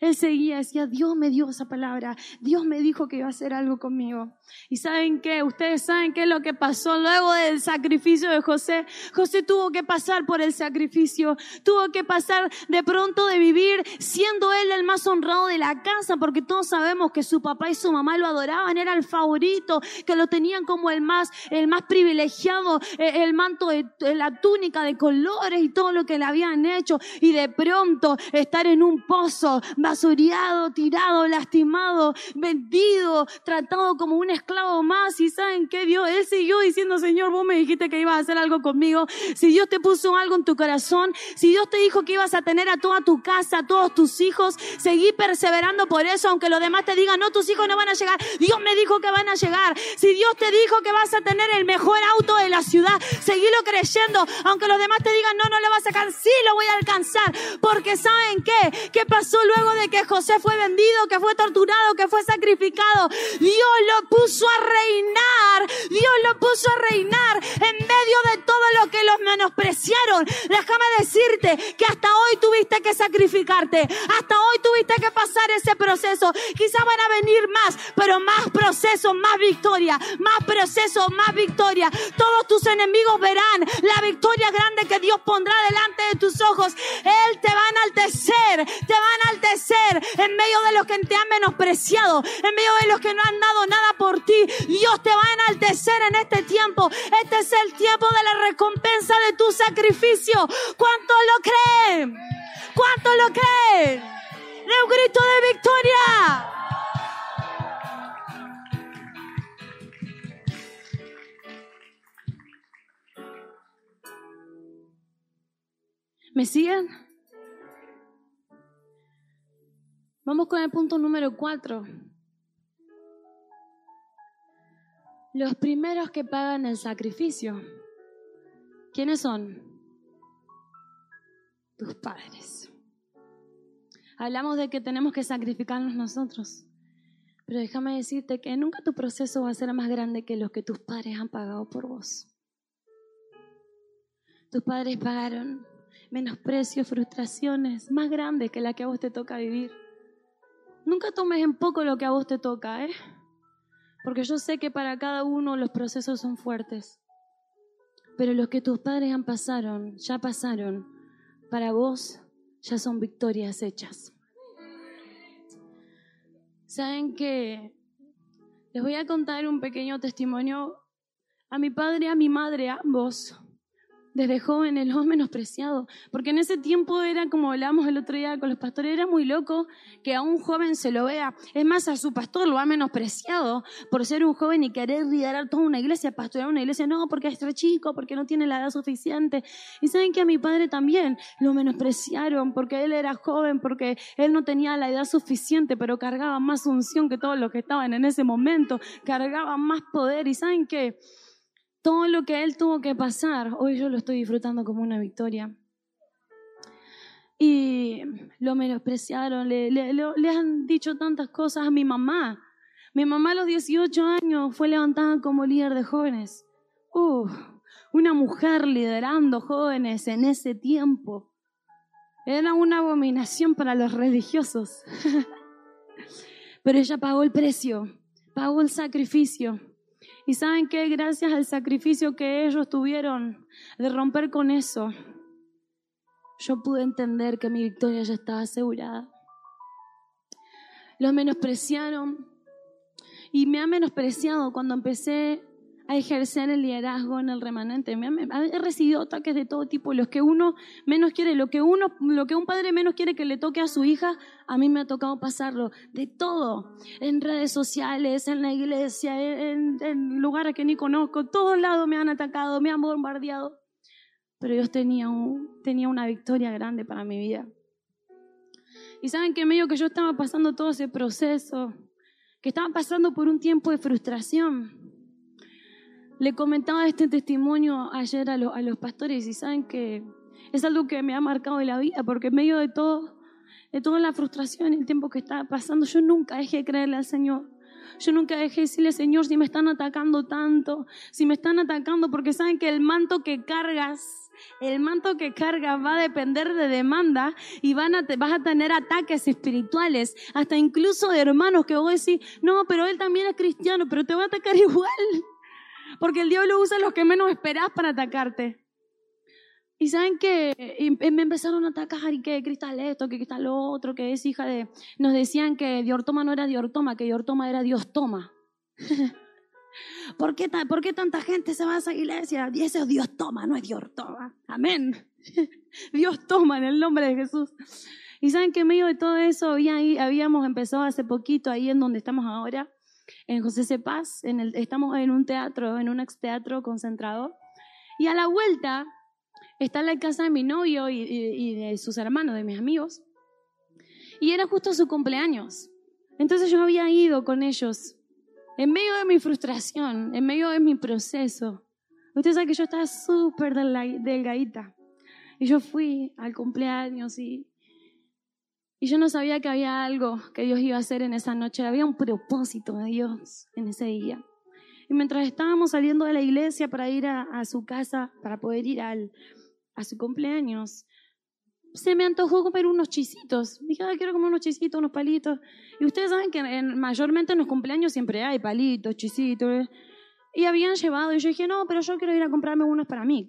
él seguía, decía, Dios me dio esa palabra, Dios me dijo que iba a hacer algo conmigo. ¿Y saben qué? Ustedes saben qué es lo que pasó luego del sacrificio de José. José tuvo que pasar por el sacrificio, tuvo que pasar de pronto de vivir siendo él el más honrado de la casa, porque todos sabemos que su papá y su mamá lo adoraban, era el favorito, que lo tenían como el más, el más privilegiado, e, el manto de la túnica de colores y todo lo que le habían hecho. Y de pronto estar en un pozo, basuriado, tirado, lastimado, vendido, tratado como un esclavo más. Y saben qué Dios, Él siguió diciendo, Señor, vos me dijiste que ibas a hacer algo conmigo. Si Dios te puso algo en tu corazón, si Dios te dijo que ibas a tener a toda tu casa, a todos tus hijos, seguí perseverando por eso, aunque los demás te digan, no, tus hijos no van a llegar. Dios me dijo que van a llegar. Si Dios te dijo que vas a tener el mejor auto de la ciudad, seguílo creyendo, aunque los demás te digan, no, no lo vas a sacar, sí lo voy a alcanzar. Porque ¿saben qué? ¿Qué pasó luego de que José fue vendido, que fue torturado, que fue sacrificado. Dios lo puso a reinar. Dios lo puso a reinar en medio de todo lo que los menospreciaron. Déjame decirte que hasta hoy tuviste que sacrificarte. Hasta hoy tuviste que pasar ese proceso. Quizá van a venir más, pero más proceso, más victoria. Más proceso, más victoria. Todos tus enemigos verán la victoria grande que Dios pondrá delante de tus ojos. Él te va a enaltecer, te va a enaltecer en medio de los que te han menospreciado, en medio de los que no han dado nada por ti. Dios te va a enaltecer en este tiempo. Este es el tiempo de la recompensa de tu sacrificio. ¿Cuánto lo creen? ¿Cuánto lo creen? De un grito de victoria. ¿Me siguen? Vamos con el punto número cuatro. Los primeros que pagan el sacrificio. ¿Quiénes son? Tus padres. Hablamos de que tenemos que sacrificarnos nosotros. Pero déjame decirte que nunca tu proceso va a ser más grande que los que tus padres han pagado por vos. Tus padres pagaron menosprecios, frustraciones más grandes que la que a vos te toca vivir. Nunca tomes en poco lo que a vos te toca, ¿eh? Porque yo sé que para cada uno los procesos son fuertes. Pero los que tus padres han pasaron, ya pasaron, para vos ya son victorias hechas. ¿Saben qué? Les voy a contar un pequeño testimonio. A mi padre a mi madre, ambos, desde joven el más menospreciado, porque en ese tiempo era como hablamos el otro día con los pastores, era muy loco que a un joven se lo vea. Es más, a su pastor lo ha menospreciado por ser un joven y querer liderar toda una iglesia, pastorear una iglesia, no, porque es chico, porque no tiene la edad suficiente. Y saben que a mi padre también lo menospreciaron porque él era joven, porque él no tenía la edad suficiente, pero cargaba más unción que todos los que estaban en ese momento, cargaba más poder. Y saben que todo lo que él tuvo que pasar, hoy yo lo estoy disfrutando como una victoria. Y lo menospreciaron, le, le, han dicho tantas cosas a mi mamá. Mi mamá a los 18 años fue levantada como líder de jóvenes. una mujer liderando jóvenes en ese tiempo. Era una abominación para los religiosos. (laughs) Pero ella pagó el precio pagó el sacrificio. Y saben que gracias al sacrificio que ellos tuvieron de romper con eso, yo pude entender que mi victoria ya estaba asegurada. Los menospreciaron y me han menospreciado cuando empecé a ejercer el liderazgo en el remanente. He recibido ataques de todo tipo, los que uno menos quiere, lo que uno, lo que un padre menos quiere que le toque a su hija, a mí me ha tocado pasarlo, de todo, en redes sociales, en la iglesia, en, en lugares que ni conozco, todos lados me han atacado, me han bombardeado, pero Dios tenía, un, tenía una victoria grande para mi vida. Y saben que medio que yo estaba pasando todo ese proceso, que estaba pasando por un tiempo de frustración, le comentaba este testimonio ayer a, a, los pastores y saben que es algo que me ha marcado en la vida, porque en medio de todo, de toda la frustración, el tiempo que estaba pasando, yo nunca dejé de creerle al Señor. Yo nunca dejé de decirle, Señor, si me están atacando tanto, si me están atacando, porque saben que el manto que cargas, el manto que cargas va a depender de demanda y van a, vas a tener ataques espirituales, hasta incluso de hermanos que vos decís, no, pero él también es cristiano, pero te va a atacar (laughs) igual. Porque el diablo usa los que menos esperás para atacarte. Y saben que me empezaron a atacar y que cristal esto, que cristal lo otro, que es hija de... Nos decían que Diortoma no era Diortoma, que Diortoma era Dios toma. (laughs) ¿Por qué, ¿Por qué tanta gente se va a esa iglesia? Y ese es Dios toma, no es Diortoma. Amén. (laughs) Dios toma en el nombre de Jesús. Y saben que en medio de todo eso habíamos empezado hace poquito ahí en donde estamos ahora en José C. Paz, en el, estamos en un teatro, en un ex teatro concentrado. Y a la vuelta está la casa de mi novio y, y, de sus hermanos, de mis amigos. Y era justo su cumpleaños. Entonces yo había ido con ellos en medio de mi frustración, en medio de mi proceso. Usted sabe que yo estaba súper delgadita. Y yo fui al cumpleaños y y yo no sabía que había algo que Dios iba a hacer en esa noche, había un propósito de Dios en ese día. Y mientras estábamos saliendo de la iglesia para ir a, su casa, para poder ir al, a su cumpleaños, se me antojó comer unos chisitos. Dije, quiero comer unos chisitos, unos palitos. Y ustedes saben que mayormente en los cumpleaños siempre hay palitos, chisitos. ¿eh? Y habían llevado, y yo dije, no, pero yo quiero ir a comprarme unos para mí.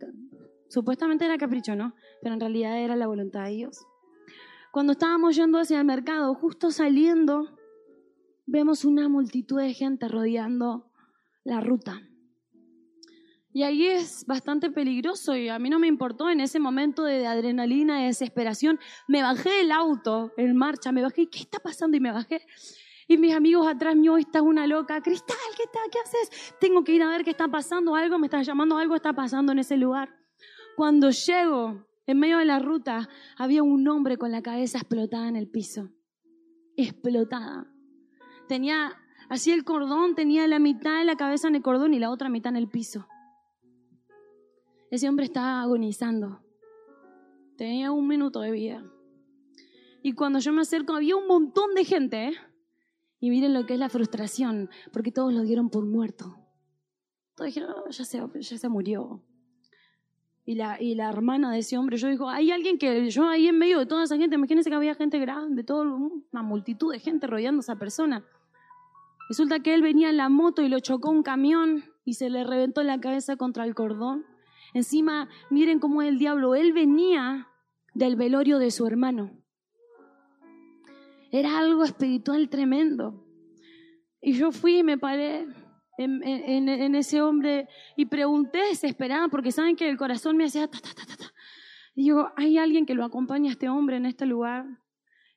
Supuestamente era capricho, ¿no? Pero en realidad era la voluntad de Dios. Cuando estábamos yendo hacia el mercado, justo saliendo, vemos una multitud de gente rodeando la ruta. Y ahí es bastante peligroso y a mí no me importó en ese momento de adrenalina, de desesperación. Me bajé del auto en marcha, me bajé, ¿qué está pasando? Y me bajé. Y mis amigos atrás mío, esta una loca, Cristal, ¿qué está? ¿Qué haces? Tengo que ir a ver qué está pasando, algo me está llamando, algo está pasando en ese lugar. Cuando llego, en medio de la ruta había un hombre con la cabeza explotada en el piso. Explotada. Tenía, así el cordón, tenía la mitad de la cabeza en el cordón y la otra mitad en el piso. Ese hombre estaba agonizando. Tenía un minuto de vida. Y cuando yo me acerco, había un montón de gente, ¿eh? Y miren lo que es la frustración, porque todos lo dieron por muerto. Todos dijeron, oh, ya, se, ya se murió y la, y la hermana de ese hombre, yo digo, hay alguien que yo ahí en medio de toda esa gente, imagínense que había gente grande, toda una multitud de gente rodeando a esa persona. Resulta que él venía en la moto y lo chocó un camión y se le reventó la cabeza contra el cordón. Encima, miren cómo es el diablo, él venía del velorio de su hermano. Era algo espiritual tremendo. Y yo fui y me paré en, ese hombre y pregunté desesperada porque saben que el corazón me hacía ta, ta, ta, ta, Y digo, ¿hay alguien que lo acompañe a este hombre en este lugar?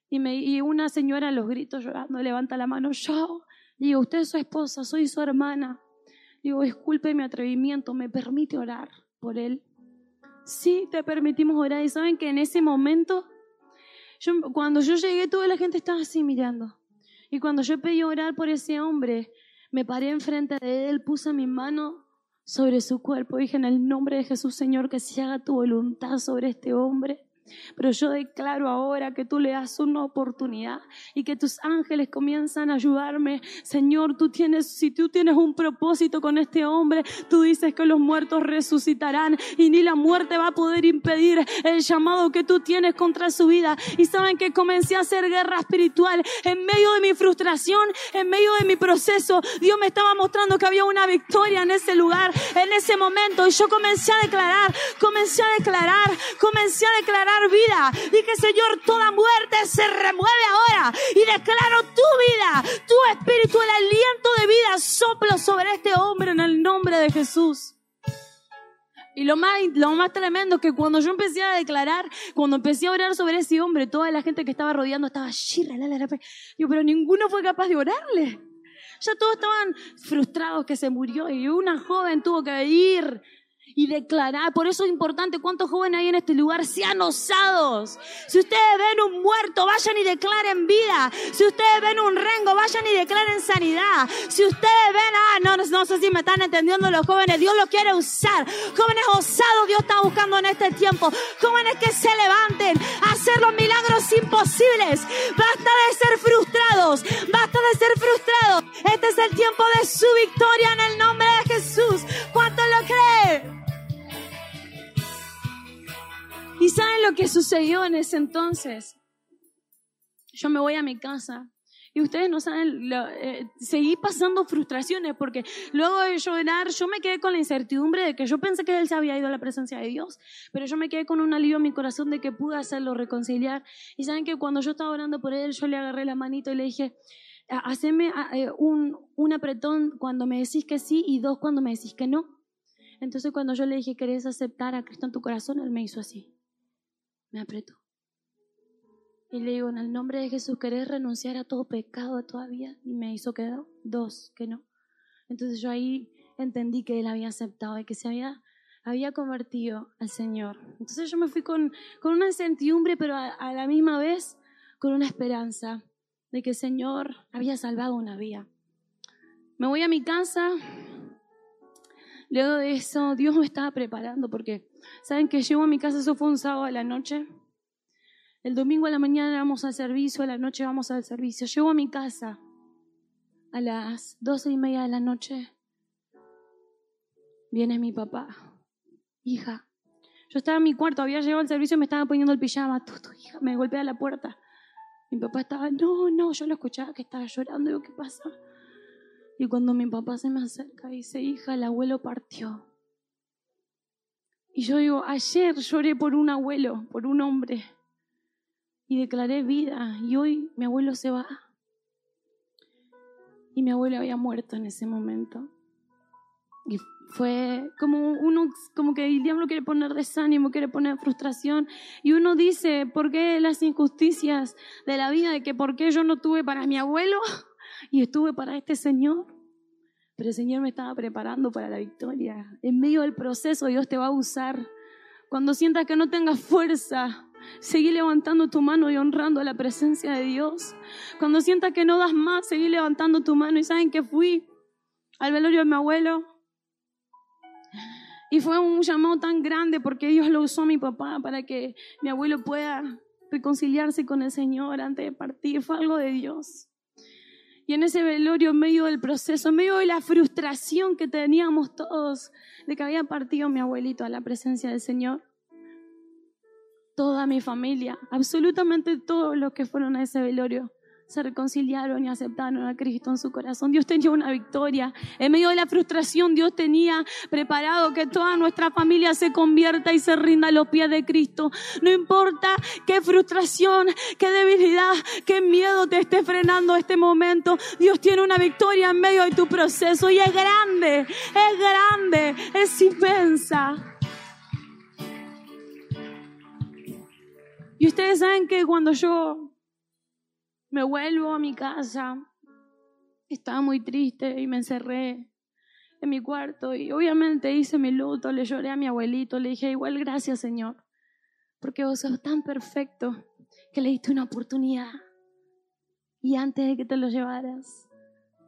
Y, me, y una señora a los gritos llorando levanta la mano, yo. digo, usted es su esposa, soy su hermana. Digo, disculpe mi atrevimiento, ¿me permite orar por él? Sí, te permitimos orar. Y saben que en ese momento, yo, cuando yo llegué, toda la gente estaba así mirando. Y cuando yo pedí orar por ese hombre, me paré enfrente de él, puse mi mano sobre su cuerpo. Dije en el nombre de Jesús, Señor, que se haga tu voluntad sobre este hombre. Pero yo declaro ahora que tú le das una oportunidad y que tus ángeles comienzan a ayudarme. Señor, tú tienes, si tú tienes un propósito con este hombre, tú dices que los muertos resucitarán y ni la muerte va a poder impedir el llamado que tú tienes contra su vida. Y saben que comencé a hacer guerra espiritual en medio de mi frustración, en medio de mi proceso. Dios me estaba mostrando que había una victoria en ese lugar, en ese momento. Y yo comencé a declarar, comencé a declarar, comencé a declarar vida. Dije, Señor, toda muerte se remueve ahora. Y declaro tu vida, tu espíritu, el aliento de vida soplo sobre este hombre en el nombre de Jesús. Y lo más, lo más tremendo es que cuando yo empecé a declarar, cuando empecé a orar sobre ese hombre, toda la gente que estaba rodeando estaba, yo, pero ninguno fue capaz de orarle. Ya todos estaban frustrados que se murió y una joven tuvo que ir y declarar. Por eso es importante cuántos jóvenes hay en este lugar sean osados. Si ustedes ven un muerto, vayan y declaren vida. Si ustedes ven un rengo, vayan y declaren sanidad. Si ustedes ven, ah, no, no sé si me están entendiendo los jóvenes, Dios los quiere usar. Jóvenes osados Dios está buscando en este tiempo. Jóvenes que se levanten a hacer los milagros imposibles. Basta de ser frustrados. Basta de ser frustrados. Este es el tiempo de su victoria en el nombre de Jesús. ¿Cuántos lo creen? ¿Y saben lo que sucedió en ese entonces? Yo me voy a mi casa y ustedes no saben, eh, seguí pasando frustraciones porque luego de llorar yo me quedé con la incertidumbre de que yo pensé que él se había ido a la presencia de Dios, pero yo me quedé con un alivio en mi corazón de que pude hacerlo reconciliar. Y saben que cuando yo estaba orando por él, yo le agarré la manito y le dije, haceme eh, un, un apretón cuando me decís que sí y dos cuando me decís que no. Entonces cuando yo le dije, ¿querés aceptar a Cristo en tu corazón? Él me hizo así me apretó. Y le digo, en el nombre de Jesús, ¿querés renunciar a todo pecado todavía? Y me hizo que dos, que no. Entonces yo ahí entendí que él había aceptado y que se había, había convertido al Señor. Entonces yo me fui con, con una incertidumbre, pero a, a la misma vez con una esperanza de que el Señor había salvado una vida. Me voy a mi casa. Luego de eso, Dios me estaba preparando porque ¿Saben que llego a mi casa? Eso fue un sábado a la noche. El domingo a la mañana vamos al servicio, a la noche vamos al servicio. Llego a mi casa a las doce y media de la noche. Viene mi papá. Hija. Yo estaba en mi cuarto, había llegado al servicio y me estaba poniendo el pijama. Tu, tu hija me golpea la puerta. Mi papá estaba, no, no, yo lo escuchaba que estaba llorando. Digo, ¿qué pasa? Y cuando mi papá se me acerca, dice, hija, el abuelo partió. Y yo digo, ayer lloré por un abuelo, por un hombre, y declaré vida, y hoy mi abuelo se va. Y mi abuelo había muerto en ese momento. Y fue como uno, como que el diablo quiere poner desánimo, quiere poner frustración. Y uno dice, ¿por qué las injusticias de la vida? De que por qué yo no tuve para mi abuelo y estuve para este Señor. Pero el Señor me estaba preparando para la victoria. En medio del proceso Dios te va a usar. Cuando sientas que no tengas fuerza, seguí levantando tu mano y honrando la presencia de Dios. Cuando sientas que no das más, seguí levantando tu mano. Y saben que fui al velorio de mi abuelo. Y fue un llamado tan grande porque Dios lo usó a mi papá para que mi abuelo pueda reconciliarse con el Señor antes de partir. Fue algo de Dios. Y en ese velorio, en medio del proceso, en medio de la frustración que teníamos todos de que había partido mi abuelito a la presencia del Señor, toda mi familia, absolutamente todos los que fueron a ese velorio, se reconciliaron y aceptaron a Cristo en su corazón. Dios tenía una victoria. En medio de la frustración, Dios tenía preparado que toda nuestra familia se convierta y se rinda a los pies de Cristo. No importa qué frustración, qué debilidad, qué miedo te esté frenando este momento. Dios tiene una victoria en medio de tu proceso y es grande, es grande, es inmensa. Y ustedes saben que cuando yo me vuelvo a mi casa. Estaba muy triste y me encerré en mi cuarto y obviamente hice mi luto, le lloré a mi abuelito, le dije igual gracias Señor, porque vos sos tan perfecto que le diste una oportunidad y antes de que te lo llevaras,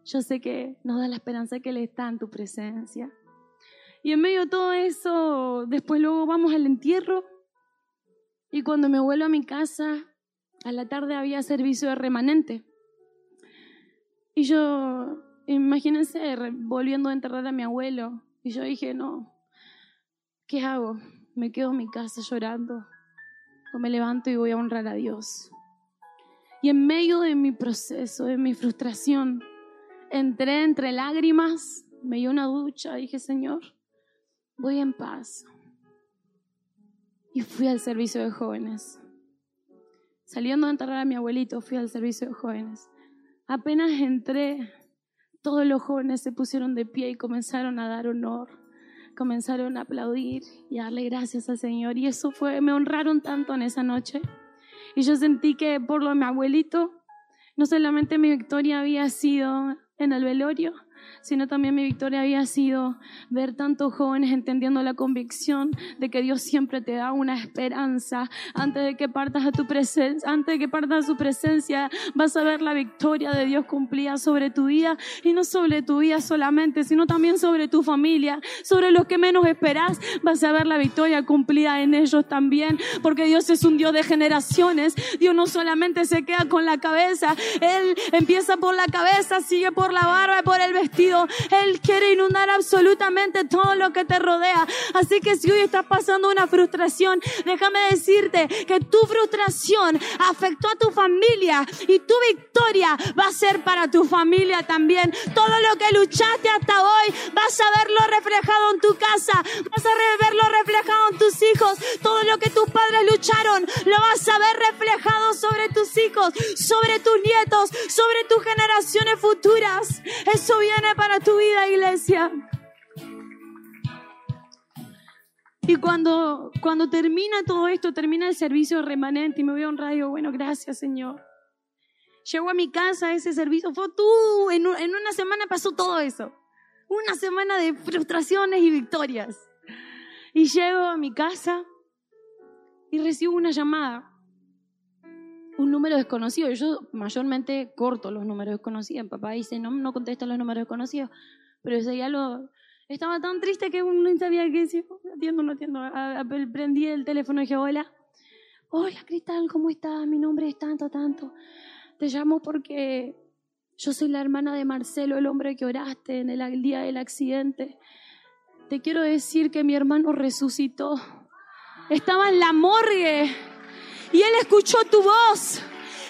yo sé que nos da la esperanza que Él está en tu presencia. Y en medio de todo eso, después luego vamos al entierro Y cuando me vuelvo a mi casa, a la tarde había servicio de remanente. Y yo, imagínense, volviendo a enterrar a mi abuelo. Y yo dije, no, ¿qué hago? ¿Me quedo en mi casa llorando? ¿O me levanto y voy a honrar a Dios? Y en medio de mi proceso, de mi frustración, entré entre lágrimas, me dio una ducha, dije, Señor, voy en paz. Y fui al servicio de jóvenes. Saliendo a enterrar a mi abuelito, fui al servicio de jóvenes. Apenas entré, todos los jóvenes se pusieron de pie y comenzaron a dar honor, comenzaron a aplaudir y a darle gracias al Señor. Y eso fue, me honraron tanto en esa noche. Y yo sentí que por lo de mi abuelito, no solamente mi victoria había sido en el velorio, sino también mi victoria había sido ver tantos jóvenes entendiendo la convicción de que Dios siempre te da una esperanza. Antes de que partas a tu presencia, antes de que partas a su presencia, vas a ver la victoria de Dios cumplida sobre tu vida y no sobre tu vida solamente, sino también sobre tu familia, sobre los que menos esperás, vas a ver la victoria cumplida en ellos también, porque Dios es un Dios de generaciones. Dios no solamente se queda con la cabeza, Él empieza por la cabeza, sigue por la barba por el vestido. Él quiere inundar absolutamente todo lo que te rodea. Así que si hoy estás pasando una frustración, déjame decirte que tu frustración afectó a tu familia y tu victoria va a ser para tu familia también. Todo lo que luchaste hasta hoy, vas a verlo reflejado en tu casa, vas a verlo reflejado en tus hijos. Todo lo que tus padres lucharon, lo vas a ver reflejado sobre tus hijos, sobre tus nietos, sobre tus generaciones futuras. Eso viene para tu vida, iglesia. Y cuando, cuando termina todo esto, termina el servicio remanente y me voy a un radio, bueno, gracias Señor. Llego a mi casa, ese servicio fue tú, en, en una semana pasó todo eso. Una semana de frustraciones y victorias. Y llego a mi casa y recibo una llamada. Un número desconocido. Yo mayormente corto los números desconocidos. Papá dice, no, no contesta los números desconocidos. Pero ese día lo... Estaba tan triste que no sabía qué decir. Atiendo, no atiendo. A- a- prendí el teléfono y dije, hola. Hola, Cristal, ¿cómo estás? Mi nombre es tanto, tanto. Te llamo porque yo soy la hermana de Marcelo, el hombre que oraste en el, el día del accidente. Te quiero decir que mi hermano resucitó. Estaba en la morgue y él escuchó tu voz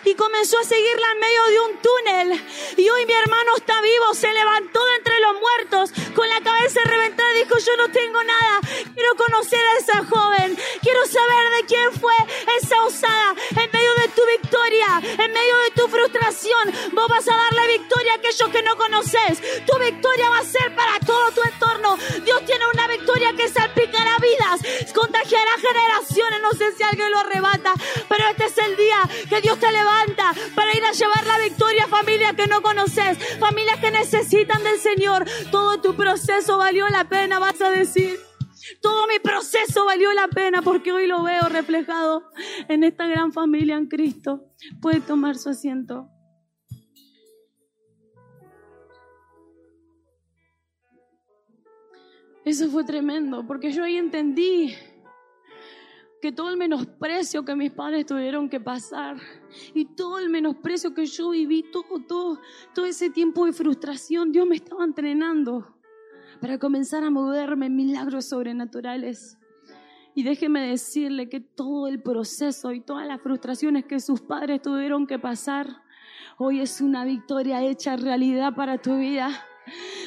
y comenzó a seguirla en medio de un túnel. Y hoy mi hermano está vivo, se levantó de entre los muertos con la cabeza reventada dijo, yo no tengo nada, quiero conocer a esa joven, quiero saber de quién fue esa osada. En medio de tu victoria, en medio de tu frustración, vos vas a darle victoria a aquellos que no conoces. Tu victoria va a ser para todo tu entorno. Dios tiene una victoria que salpicará vidas, contagiará generaciones. No sé si alguien lo arrebata, pero este es el día que Dios te levanta para ir a llevar la victoria a familias que no conoces, familias que necesitan del Señor. Todo tu proceso valió la pena, vas a decir. Todo mi proceso valió la pena porque hoy lo veo reflejado en esta gran familia en Cristo. Puede tomar su asiento. Eso fue tremendo, porque yo ahí entendí que todo el menosprecio que mis padres tuvieron que pasar y todo el menosprecio que yo viví, todo, todo, todo ese tiempo de frustración, Dios me estaba entrenando para comenzar a moverme en milagros sobrenaturales. Y déjeme decirle que todo el proceso y todas las frustraciones que sus padres tuvieron que pasar, hoy es una victoria hecha realidad para tu vida.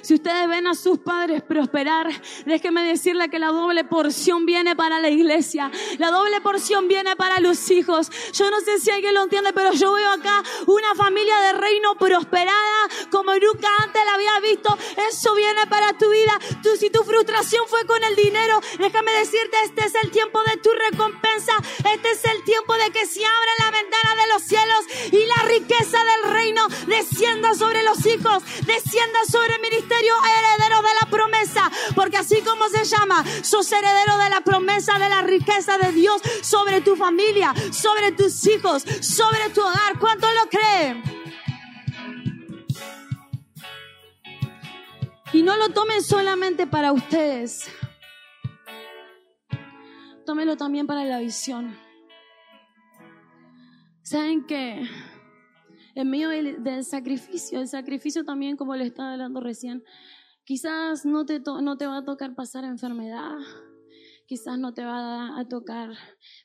Si ustedes ven a sus padres prosperar, déjeme decirle que la doble porción viene para la iglesia. La doble porción viene para los hijos. Yo no sé si alguien lo entiende, pero yo veo acá una familia de reino prosperada como nunca antes la había visto. Eso viene para tu vida. Tú, si tu frustración fue con el dinero, déjame decirte, este es el tiempo de tu recompensa. Este es el tiempo de que se abra la ventana de los cielos y la riqueza del reino descienda sobre los hijos, descienda sobre el ministerio heredero de la promesa, porque así como se llama, sos heredero de la promesa de la riqueza de Dios sobre tu familia, sobre tus hijos, sobre tu hogar. ¿Cuánto lo creen? Y no lo tomen solamente para ustedes. Tómelo también para la visión. Saben que en medio del, sacrificio, el sacrificio también, como le estaba hablando recién, quizás no te, no te va a tocar pasar enfermedad, quizás no te va a, a tocar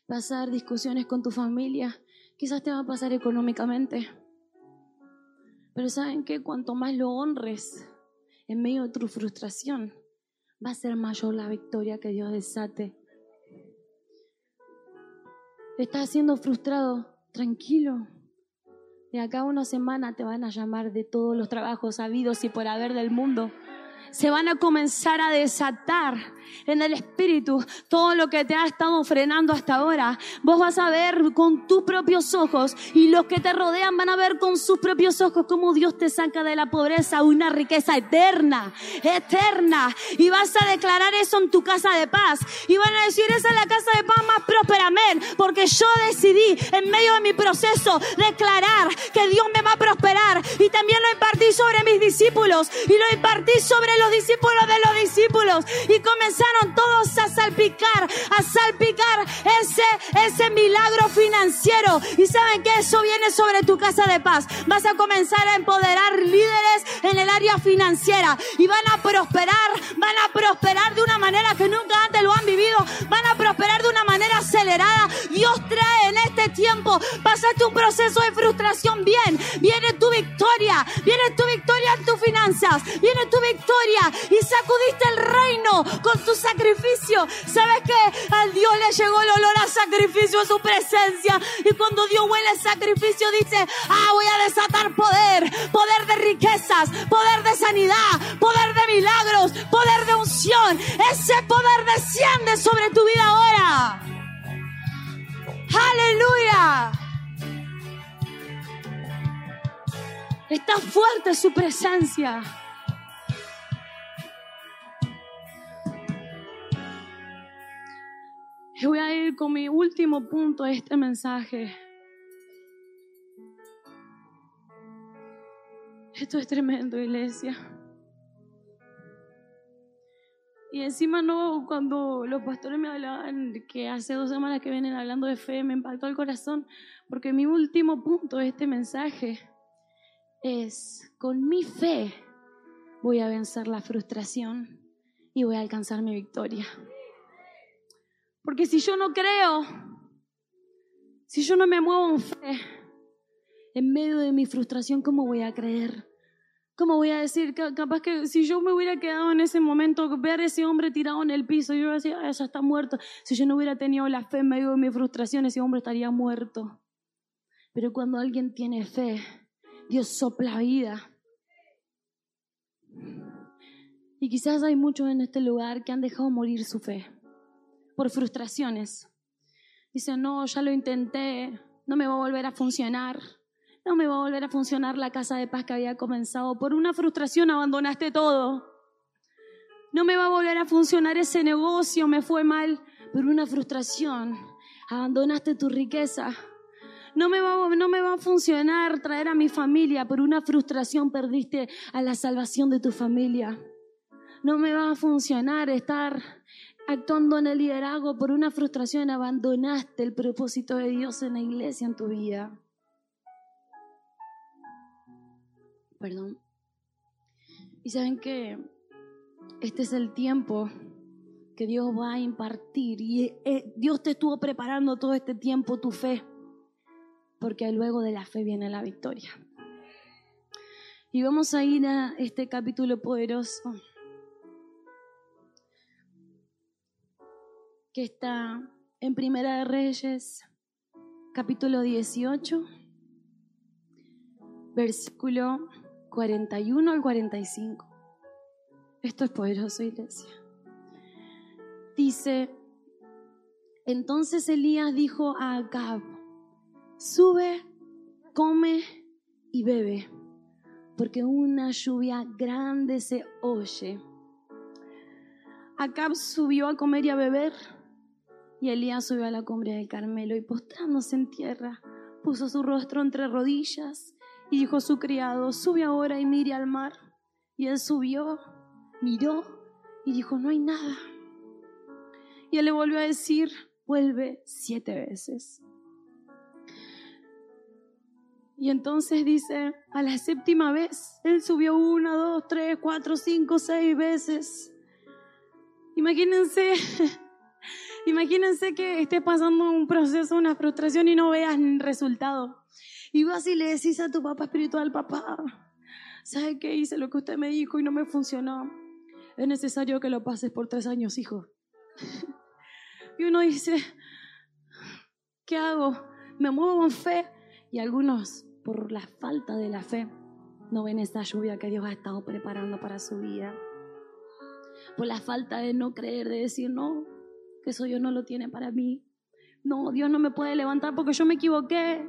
pasar discusiones con tu familia, quizás te va a pasar económicamente. Pero saben que cuanto más lo honres en medio de tu frustración, va a ser mayor la victoria que Dios desate. Estás siendo frustrado, tranquilo. De acá a una semana te van a llamar de todos los trabajos habidos y por haber del mundo. Se van a comenzar a desatar en el espíritu todo lo que te ha estado frenando hasta ahora. Vos vas a ver con tus propios ojos y los que te rodean van a ver con sus propios ojos cómo Dios te saca de la pobreza una riqueza eterna, eterna. Y vas a declarar eso en tu casa de paz. Y van a decir, esa es la casa de paz más próspera, amén. Porque yo decidí en medio de mi proceso declarar que Dios me va a prosperar. Y también lo impartí sobre mis discípulos y lo impartí sobre los discípulos de los discípulos. Y comenzaron todos a salpicar, a salpicar ese, ese milagro financiero. Y saben que eso viene sobre tu casa de paz. Vas a comenzar a empoderar líderes en el área financiera y van a prosperar, van a prosperar de una manera que nunca antes lo han vivido, van a prosperar de una manera acelerada. Dios trae en este tiempo, pasaste un proceso de frustración bien, viene tu victoria, viene tu victoria en tus finanzas, viene tu victoria y sacudiste el reino con tu sacrificio. ¿Sabes que Al Dios le llegó el olor a sacrificio a su presencia y cuando Dios huele el sacrificio dice, ah, voy a desatar poder, poder de riquezas, poder de sanidad, poder de milagros, poder de unción. Ese poder desciende sobre tu vida ahora. Aleluya. Está fuerte su presencia. Voy a ir con mi último punto de este mensaje. Esto es tremendo, iglesia. Y encima no, cuando los pastores me hablaban que hace dos semanas que vienen hablando de fe, me impactó el corazón, porque mi último punto de este mensaje es, con mi fe voy a vencer la frustración y voy a alcanzar mi victoria. Porque si yo no creo, si yo no me muevo en fe, en medio de mi frustración, ¿cómo voy a creer? ¿Cómo voy a decir? Ca- Capaz que si yo me hubiera quedado en ese momento, ver a ese hombre tirado en el piso, yo decía, ah, ya está muerto. Si yo no hubiera tenido la fe en medio de mi frustración, ese hombre estaría muerto. Pero cuando alguien tiene fe, Dios sopla vida. Y quizás hay muchos en este lugar que han dejado morir su fe por frustraciones. Dicen, no, ya lo intenté, no me va a volver a funcionar. No me va a volver a funcionar la casa de paz que había comenzado. Por una frustración abandonaste todo. No me va a volver a funcionar ese negocio, me fue mal. Por una frustración abandonaste tu riqueza. No me, va, no me va a funcionar traer a mi familia. Por una frustración perdiste a la salvación de tu familia. No me va a funcionar estar actuando en el liderazgo. Por una frustración abandonaste el propósito de Dios en la iglesia, en tu vida. Perdón. Y saben que este es el tiempo que Dios va a impartir. Y eh, Dios te estuvo preparando todo este tiempo tu fe. Porque luego de la fe viene la victoria. Y vamos a ir a este capítulo poderoso. Que está en Primera de Reyes, capítulo 18, versículo 41 al 45. Esto es poderoso, iglesia. Dice, entonces Elías dijo a Acab, sube, come y bebe, porque una lluvia grande se oye. Acab subió a comer y a beber, y Elías subió a la cumbre del Carmelo y postrándose en tierra, puso su rostro entre rodillas y dijo a su criado, sube ahora y mire al mar. Y él subió, miró y dijo, no hay nada. Y él le volvió a decir, vuelve siete veces. Y entonces dice, a la séptima vez, él subió una, dos, tres, cuatro, cinco, seis veces. Imagínense, (laughs) imagínense que estés pasando un proceso, una frustración y no veas resultado. Y vas y le decís a tu papá espiritual, papá, ¿sabe qué? Hice lo que usted me dijo y no me funcionó. Es necesario que lo pases por tres años, hijo. (laughs) Y uno dice, ¿qué hago? ¿Me muevo en fe? Y algunos por la falta de la fe, no ven esa lluvia que Dios ha estado preparando para su vida. Por la falta de no creer, de decir, no, que eso Dios no lo tiene para mí. No, Dios no me puede levantar porque yo me equivoqué.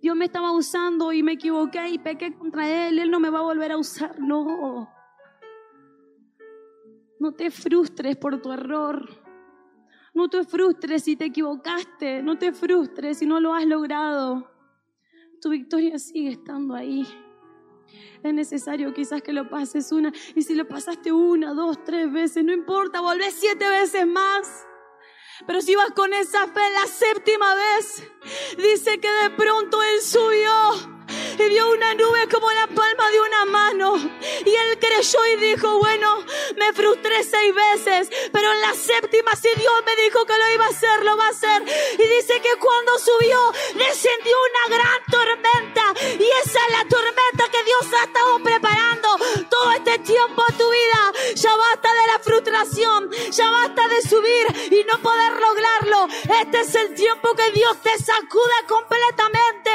Dios me estaba usando y me equivoqué y pequé contra Él. Él no me va a volver a usar. No. No te frustres por tu error. No te frustres si te equivocaste. No te frustres si no lo has logrado tu victoria sigue estando ahí. Es necesario quizás que lo pases una, y si lo pasaste una, dos, tres veces, no importa, volvés siete veces más. Pero si vas con esa fe la séptima vez, dice que de pronto Él subió y vio una nube como la palma de una mano. Y él creyó y dijo, bueno, me frustré seis veces, pero en la séptima, si Dios me dijo que lo iba a hacer, lo va a hacer. Y dice que cuando subió, descendió una gran tormenta. Y esa es la tormenta que Dios ha estado preparando todo este tiempo a tu vida. Ya basta de la frustración, ya basta de subir y no poder lograrlo. Este es el tiempo que Dios te sacude completamente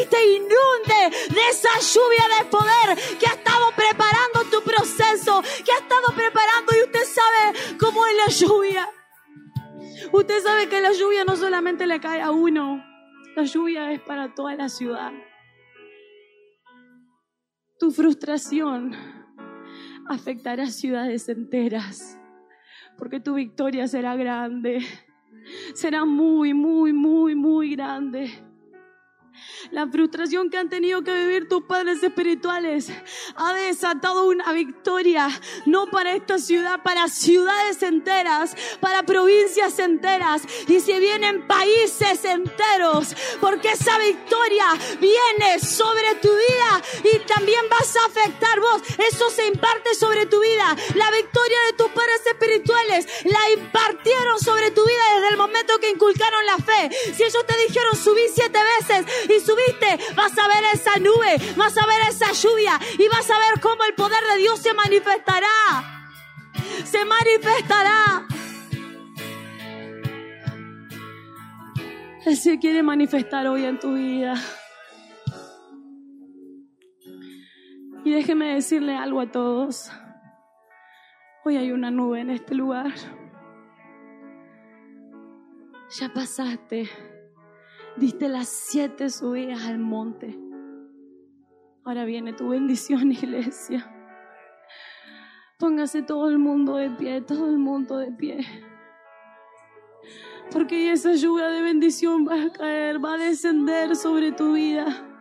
y te inunde de esa lluvia de poder que ha estado preparando tu proceso, que ha estado preparando y usted sabe cómo es la lluvia. Usted sabe que la lluvia no solamente le cae a uno, la lluvia es para toda la ciudad. Tu frustración afectará ciudades enteras, porque tu victoria será grande, será muy, muy, muy, muy grande. La frustración que han tenido que vivir tus padres espirituales ha desatado una victoria, no para esta ciudad, para ciudades enteras, para provincias enteras y si vienen países enteros, porque esa victoria viene sobre tu vida y también vas a afectar vos. Eso se imparte sobre tu vida. La victoria de tus padres espirituales la impartieron sobre tu vida desde el momento que inculcaron la fe. Si ellos te dijeron subí siete veces y subí vas a ver esa nube, vas a ver esa lluvia y vas a ver cómo el poder de Dios se manifestará. Se manifestará. Él se quiere manifestar hoy en tu vida. Y déjeme decirle algo a todos. Hoy hay una nube en este lugar. Ya pasaste Diste las siete subidas al monte. Ahora viene tu bendición, (laughs) iglesia. Póngase todo el mundo de pie, todo el mundo de pie. Porque esa lluvia de bendición va a caer, va a descender sobre tu vida.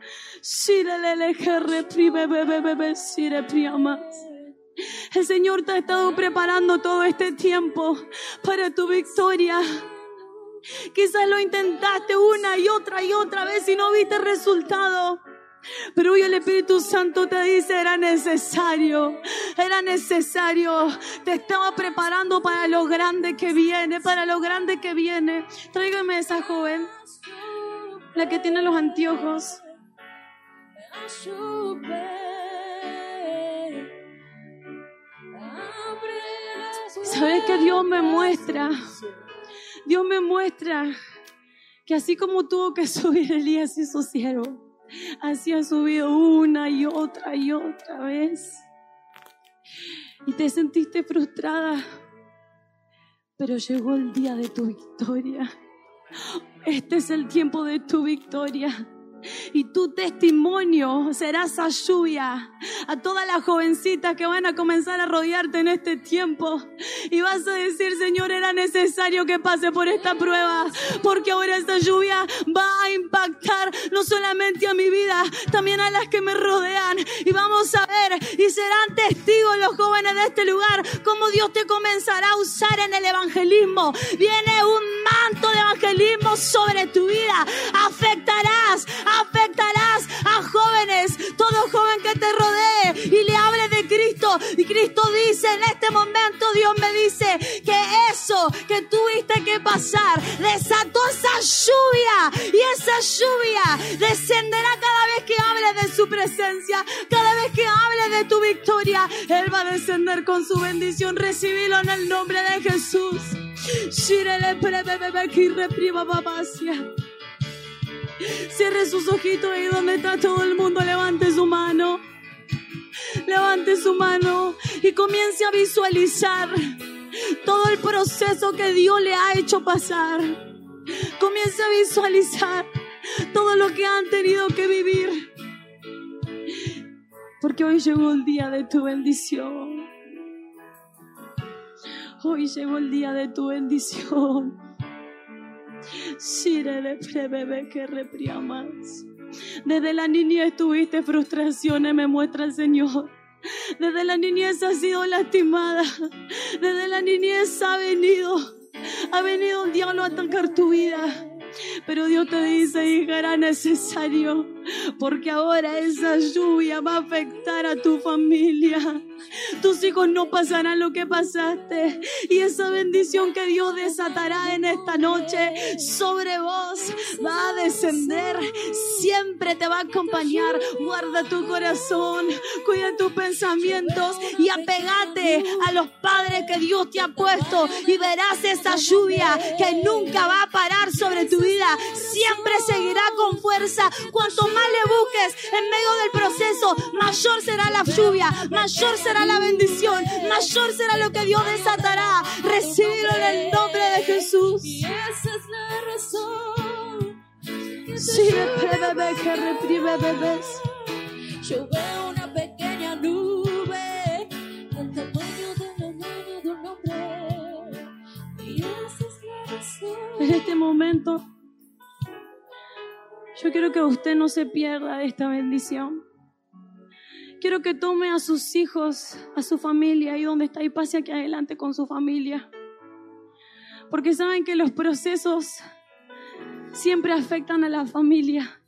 El Señor te ha estado preparando todo este tiempo para tu victoria. Quizás lo intentaste una y otra y otra vez y no viste resultado. Pero hoy el Espíritu Santo te dice, era necesario, era necesario. Te estaba preparando para lo grande que viene, para lo grande que viene. Tráigame esa joven, la que tiene los anteojos. ¿Sabes que Dios me muestra? Dios me muestra que así como tuvo que (laughs) subir Elías y su siervo, así ha subido una y otra y otra vez. Y te sentiste frustrada, pero llegó el día de tu victoria. Este es el tiempo de tu victoria y tu testimonio será esa lluvia a todas las jovencitas que van a comenzar a rodearte en este tiempo. Y vas a decir, Señor, era necesario que pase por esta prueba, porque ahora esta lluvia va a impactar no solamente a mi vida, también a las que me rodean. Y vamos a ver, y serán testigos los jóvenes de este lugar, cómo Dios te comenzará a usar en el evangelismo. Viene un manto de evangelismo sobre tu vida. Afectarás, afectarás a jóvenes, todo joven que te rodee y le hable de Cristo. Y Cristo dice en este momento, Dios me dice que eso que tuviste que pasar desató esa lluvia y esa lluvia descenderá cada vez que hable de su presencia, cada vez que hable de tu victoria. Él va a descender con su bendición. Recibilo en el nombre de Jesús. Shirele ki reprima babasia. Cierre sus ojitos ahí donde está todo el mundo. Levante su mano. Levante su mano y comience a visualizar todo el proceso que Dios le ha hecho pasar. Comience a visualizar todo lo que han tenido que vivir. Porque hoy llegó el día de tu bendición. Hoy llegó el día de tu bendición. Desde la niñez tuviste frustraciones, me muestra el Señor. Desde la niñez has sido lastimada. Desde la niñez ha venido, ha venido un diablo a atacar tu vida. Pero Dios te dice, hija, era necesario, porque ahora esa lluvia va a afectar a tu familia. Tus hijos no pasarán lo que pasaste. Y esa bendición que Dios desatará en esta noche sobre vos va a descender. Siempre te va a acompañar. Guarda tu corazón, cuida tus pensamientos y apegate a los padres que Dios te ha puesto. Y verás esa lluvia que nunca va a parar sobre tu vida. Siempre seguirá con fuerza. Cuanto más le busques en medio del proceso, mayor será la lluvia, mayor será la bendición, mayor será lo que Dios desatará. Recibirlo en el nombre de Jesús. Y esa es la razón. Sí, bebé, que reprime bebés. Yo veo una pequeña nube del tamaño de la mano de un hombre. Y esa es la razón. En este momento, yo quiero que usted no se pierda de esta bendición. Quiero que tome a sus hijos, a su familia, ahí donde está, y pase aquí adelante con su familia. Porque saben que los procesos siempre afectan a la familia.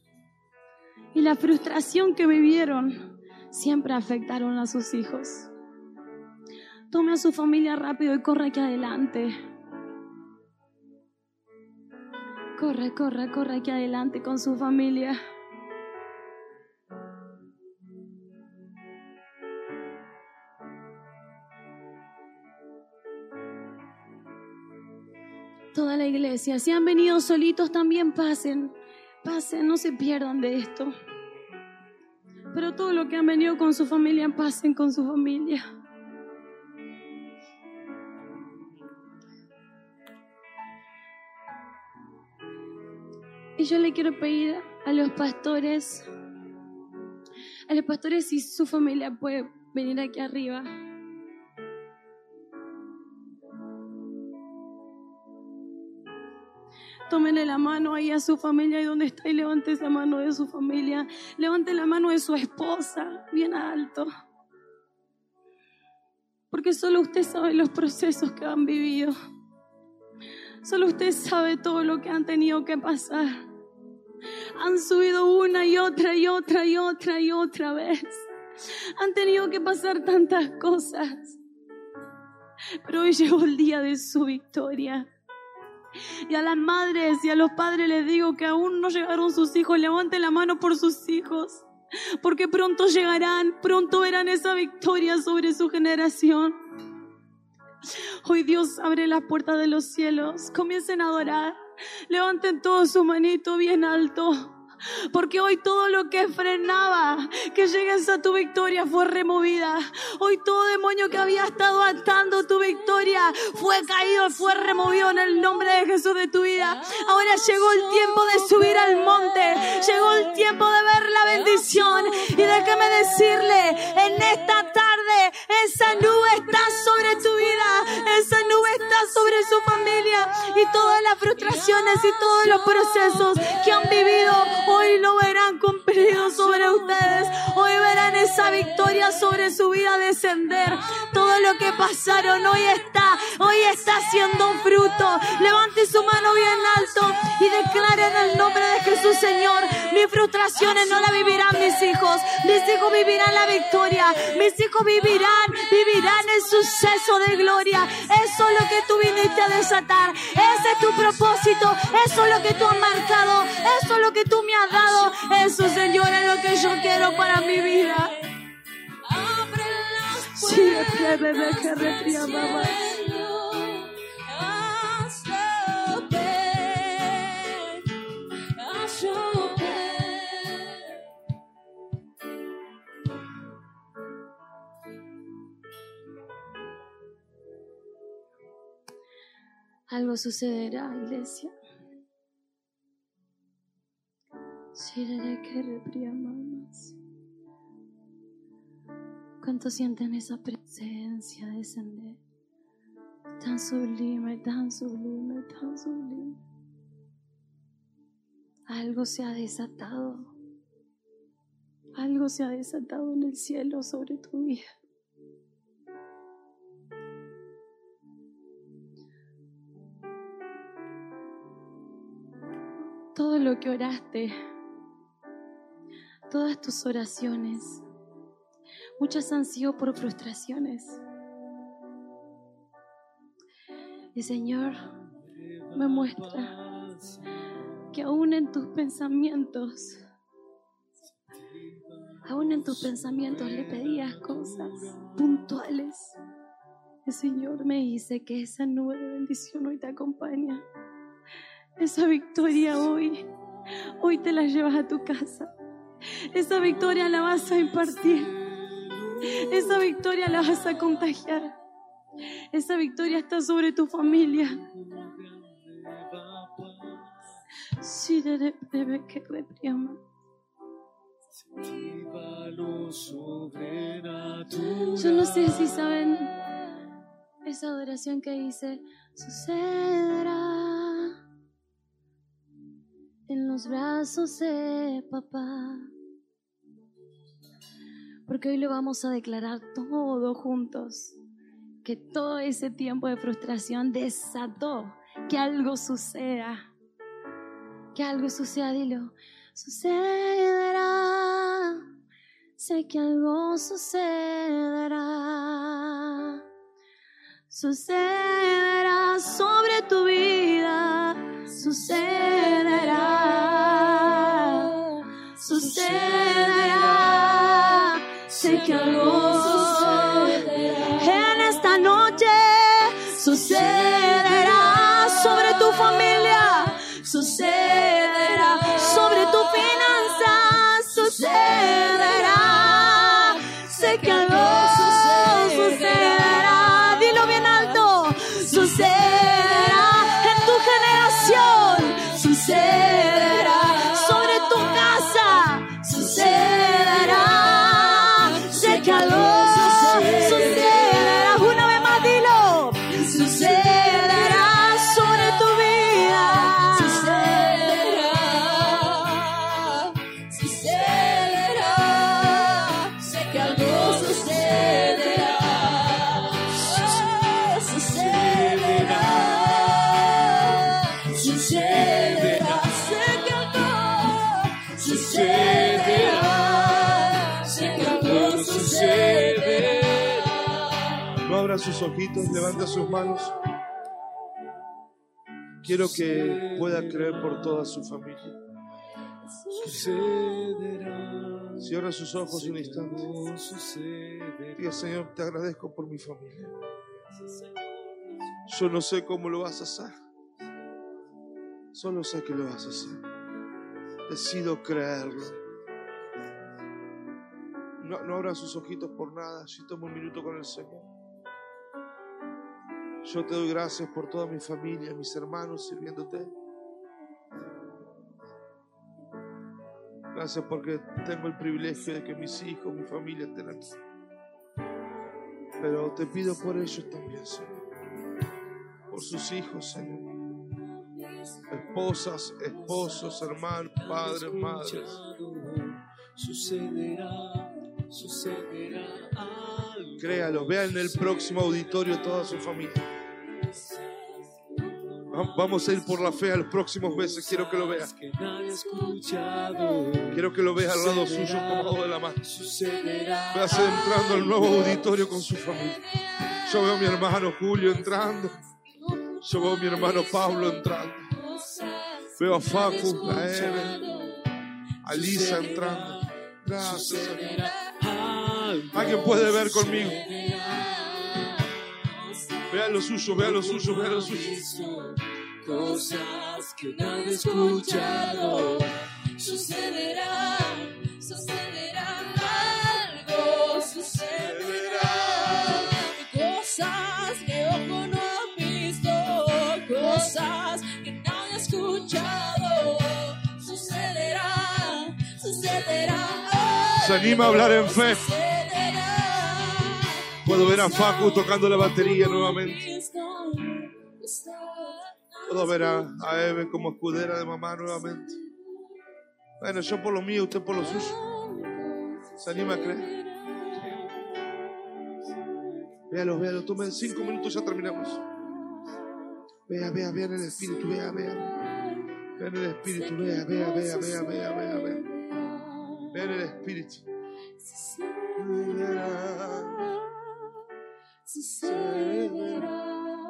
Y la frustración que vivieron siempre afectaron a sus hijos. Tome a su familia rápido y corre aquí adelante. Corre, corre, corre aquí adelante con su familia. Toda la iglesia, si han venido solitos también pasen, pasen, no se pierdan de esto. Pero todo lo que han venido con su familia, pasen con su familia. Y yo le quiero pedir a los pastores, a los pastores si su familia puede venir aquí arriba. Tómenle la mano ahí a su familia y donde está y levante esa mano de su familia. Levante la mano de su esposa bien alto. Porque solo usted sabe los procesos que han vivido. Solo usted sabe todo lo que han tenido que pasar. Han subido una y otra y otra y otra y otra vez. Han tenido que pasar tantas cosas. Pero hoy llegó el día de su victoria. Y a las madres y a los padres les digo que aún no llegaron sus hijos. Levanten la mano por sus hijos. Porque pronto llegarán, pronto verán esa victoria sobre su generación. Hoy Dios abre las puertas de los cielos. Comiencen a adorar. Levanten todo su manito bien alto. Porque hoy todo lo que frenaba que llegues a tu victoria fue removida. Hoy todo demonio que había estado atando tu victoria fue caído, fue removido en el nombre de Jesús de tu vida. Ahora llegó el tiempo de subir al monte. Llegó el tiempo de ver la bendición. Y déjeme decirle, en esta tarde esa nube está sobre tu vida. Esa nube está sobre su familia. Y todas las frustraciones y todos los procesos que han vivido hoy lo verán cumplido sobre ustedes. Hoy verán esa victoria sobre su vida descender. Todo lo que pasaron hoy está, hoy está haciendo fruto. Levante su mano bien alto y declare en el nombre de Jesús Señor, mis frustraciones no las vivirán mis hijos. Mis hijos vivirán la victoria. Mis hijos vivirán, vivirán el suceso de gloria. Eso es lo que tú viniste a desatar. Ese es tu propósito. Eso es lo que tú has marcado. Eso es lo que tú me has dado. Eso, Señor, es lo que yo quiero para mi vida. Sí, Algo sucederá, iglesia. ¿Cuántos sienten esa presencia descender? Tan sublime, tan sublime, tan sublime. Algo se ha desatado. Algo se ha desatado en el cielo sobre tu vida. Todo lo que oraste, todas tus oraciones, muchas han sido por frustraciones. El Señor me muestra que aún en tus pensamientos, aún en tus pensamientos le pedías cosas puntuales. El Señor me dice que esa nube de bendición hoy te acompaña. Esa victoria hoy, hoy te la llevas a tu casa. Esa victoria la vas a impartir. Esa victoria la vas a contagiar. Esa victoria está sobre tu familia. Yo no sé si saben esa adoración que dice, sucederá en los brazos de papá. Porque hoy lo vamos a declarar todos juntos. Que todo ese tiempo de frustración desató que algo suceda. Que algo suceda, dilo. Sucederá. Sé que algo sucederá. Sucederá sobre tu vida. Sucederá. Sucederá. Sé que algo sucederá. En esta noche sucederá sobre tu familia. Sucederá sus ojitos, levanta sus manos. Quiero que pueda creer por toda su familia. Cierra sus ojos un instante. Diga, Señor, te agradezco por mi familia. Yo no sé cómo lo vas a hacer. Solo sé que lo vas a hacer. Decido creerlo. No, no abra sus ojitos por nada. Si tomo un minuto con el Señor. Yo te doy gracias por toda mi familia, mis hermanos sirviéndote. Gracias porque tengo el privilegio de que mis hijos, mi familia estén aquí. Pero te pido por ellos también, Señor. Por sus hijos, Señor. Esposas, esposos, hermanos, padres, madres. Sucederá, sucederá. Créalo, vean en el próximo auditorio toda su familia. Va- Vamos a ir por la fe a los próximos meses. Quiero que lo veas. Quiero que lo veas al lado suyo tomado de la mano. Veas entrando al nuevo auditorio con su familia. Yo veo a mi hermano Julio entrando. Yo veo a mi hermano Pablo entrando. Veo a Facu, a Eve, a Lisa entrando. Gracias, Señor. Alguien puede ver conmigo. Vea lo suyo, vea lo suyo, vea lo suyo. Cosas que nadie ha escuchado. Sucederá, sucederá algo, sucederá. Cosas que ojo no ha visto, cosas que nadie ha escuchado. Sucederá, sucederá. Se anima a hablar en fe. Puedo ver a Facu tocando la batería nuevamente. Puedo ver a, a Eve como escudera de mamá nuevamente. Bueno, yo por lo mío, usted por lo suyo. ¿Se anima a creer? Véalo, véalo. Tome cinco minutos, ya terminamos. Vea, vea, vea en el espíritu, vea, vea. Vea en el espíritu, vea, vea, vea, vea, vea, vea, vea. Vea en el espíritu.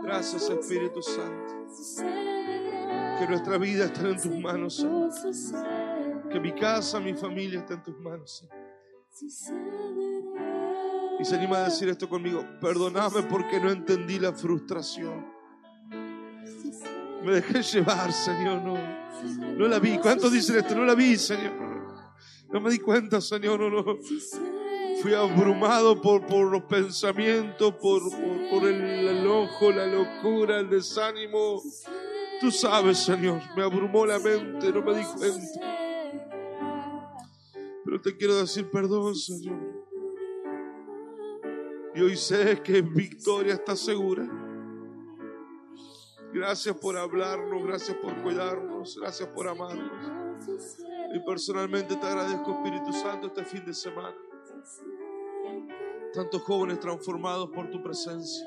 Gracias, Espíritu Santo. Que nuestra vida esté en tus manos, Señor. Que mi casa, mi familia esté en tus manos, Señor. Y se anima a decir esto conmigo. Perdóname porque no entendí la frustración. Me dejé llevar, Señor. No, no la vi. ¿Cuántos dicen esto? No la vi, Señor. No me di cuenta, Señor. No, no. Fui abrumado por, por los pensamientos, por, por, por el enojo, la locura, el desánimo. Tú sabes, Señor, me abrumó la mente, no me di cuenta. Pero te quiero decir perdón, Señor. Y hoy sé que victoria está segura. Gracias por hablarnos, gracias por cuidarnos, gracias por amarnos. Y personalmente te agradezco, Espíritu Santo, este fin de semana. Tantos jóvenes transformados por tu presencia.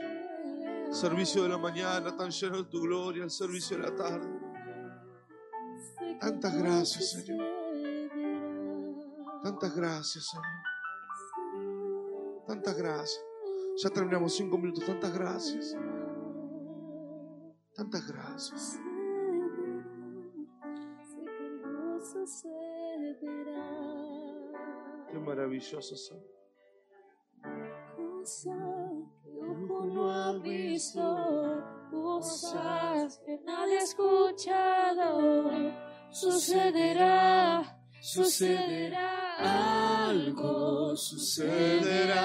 Servicio de la mañana, tan lleno de tu gloria, el servicio de la tarde. Tantas gracias, Señor. Tantas gracias, Señor. Tantas gracias. Ya terminamos cinco minutos. Tantas gracias. Tantas gracias. Qué maravilloso son. ojo no ha visto, cosas que nadie ha escuchado. Sucederá, sucederá algo, sucederá.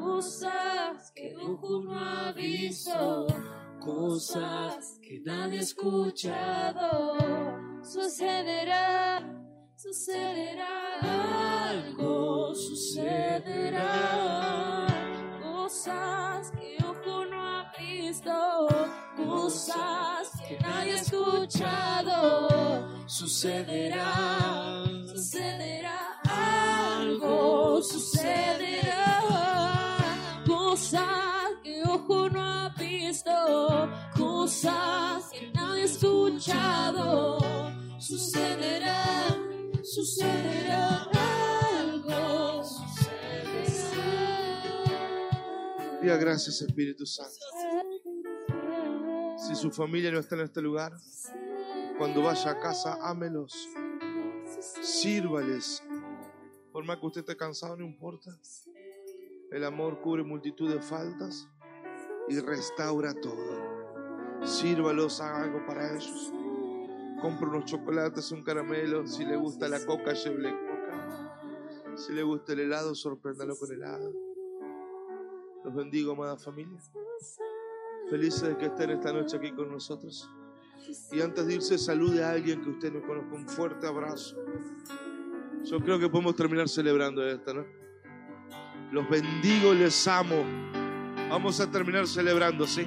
Cosas que ojo no ha visto, cosas que nadie ha escuchado. Sucederá, sucederá algo, sucederá. Cosas que ojo no ha visto, cosas que nadie ha escuchado. Sucederá, sucederá algo, sucederá. Cosas que ojo no ha visto, cosas que nadie ha escuchado. Sucederá, Diga gracias, Espíritu Santo. Si su familia no está en este lugar, cuando vaya a casa, ámelos. Sírvales. Por más que usted esté cansado, no importa. El amor cubre multitud de faltas y restaura todo. Sírvalos, haga algo para ellos. Compra unos chocolates, un caramelo. Si le gusta la coca, llévele coca. Si le gusta el helado, sorpréndalo con helado. Los bendigo, amada familia. Felices de que estén esta noche aquí con nosotros. Y antes de irse, salude a alguien que usted no conozca. Un fuerte abrazo. Yo creo que podemos terminar celebrando esta, ¿no? Los bendigo, les amo. Vamos a terminar celebrando, ¿sí?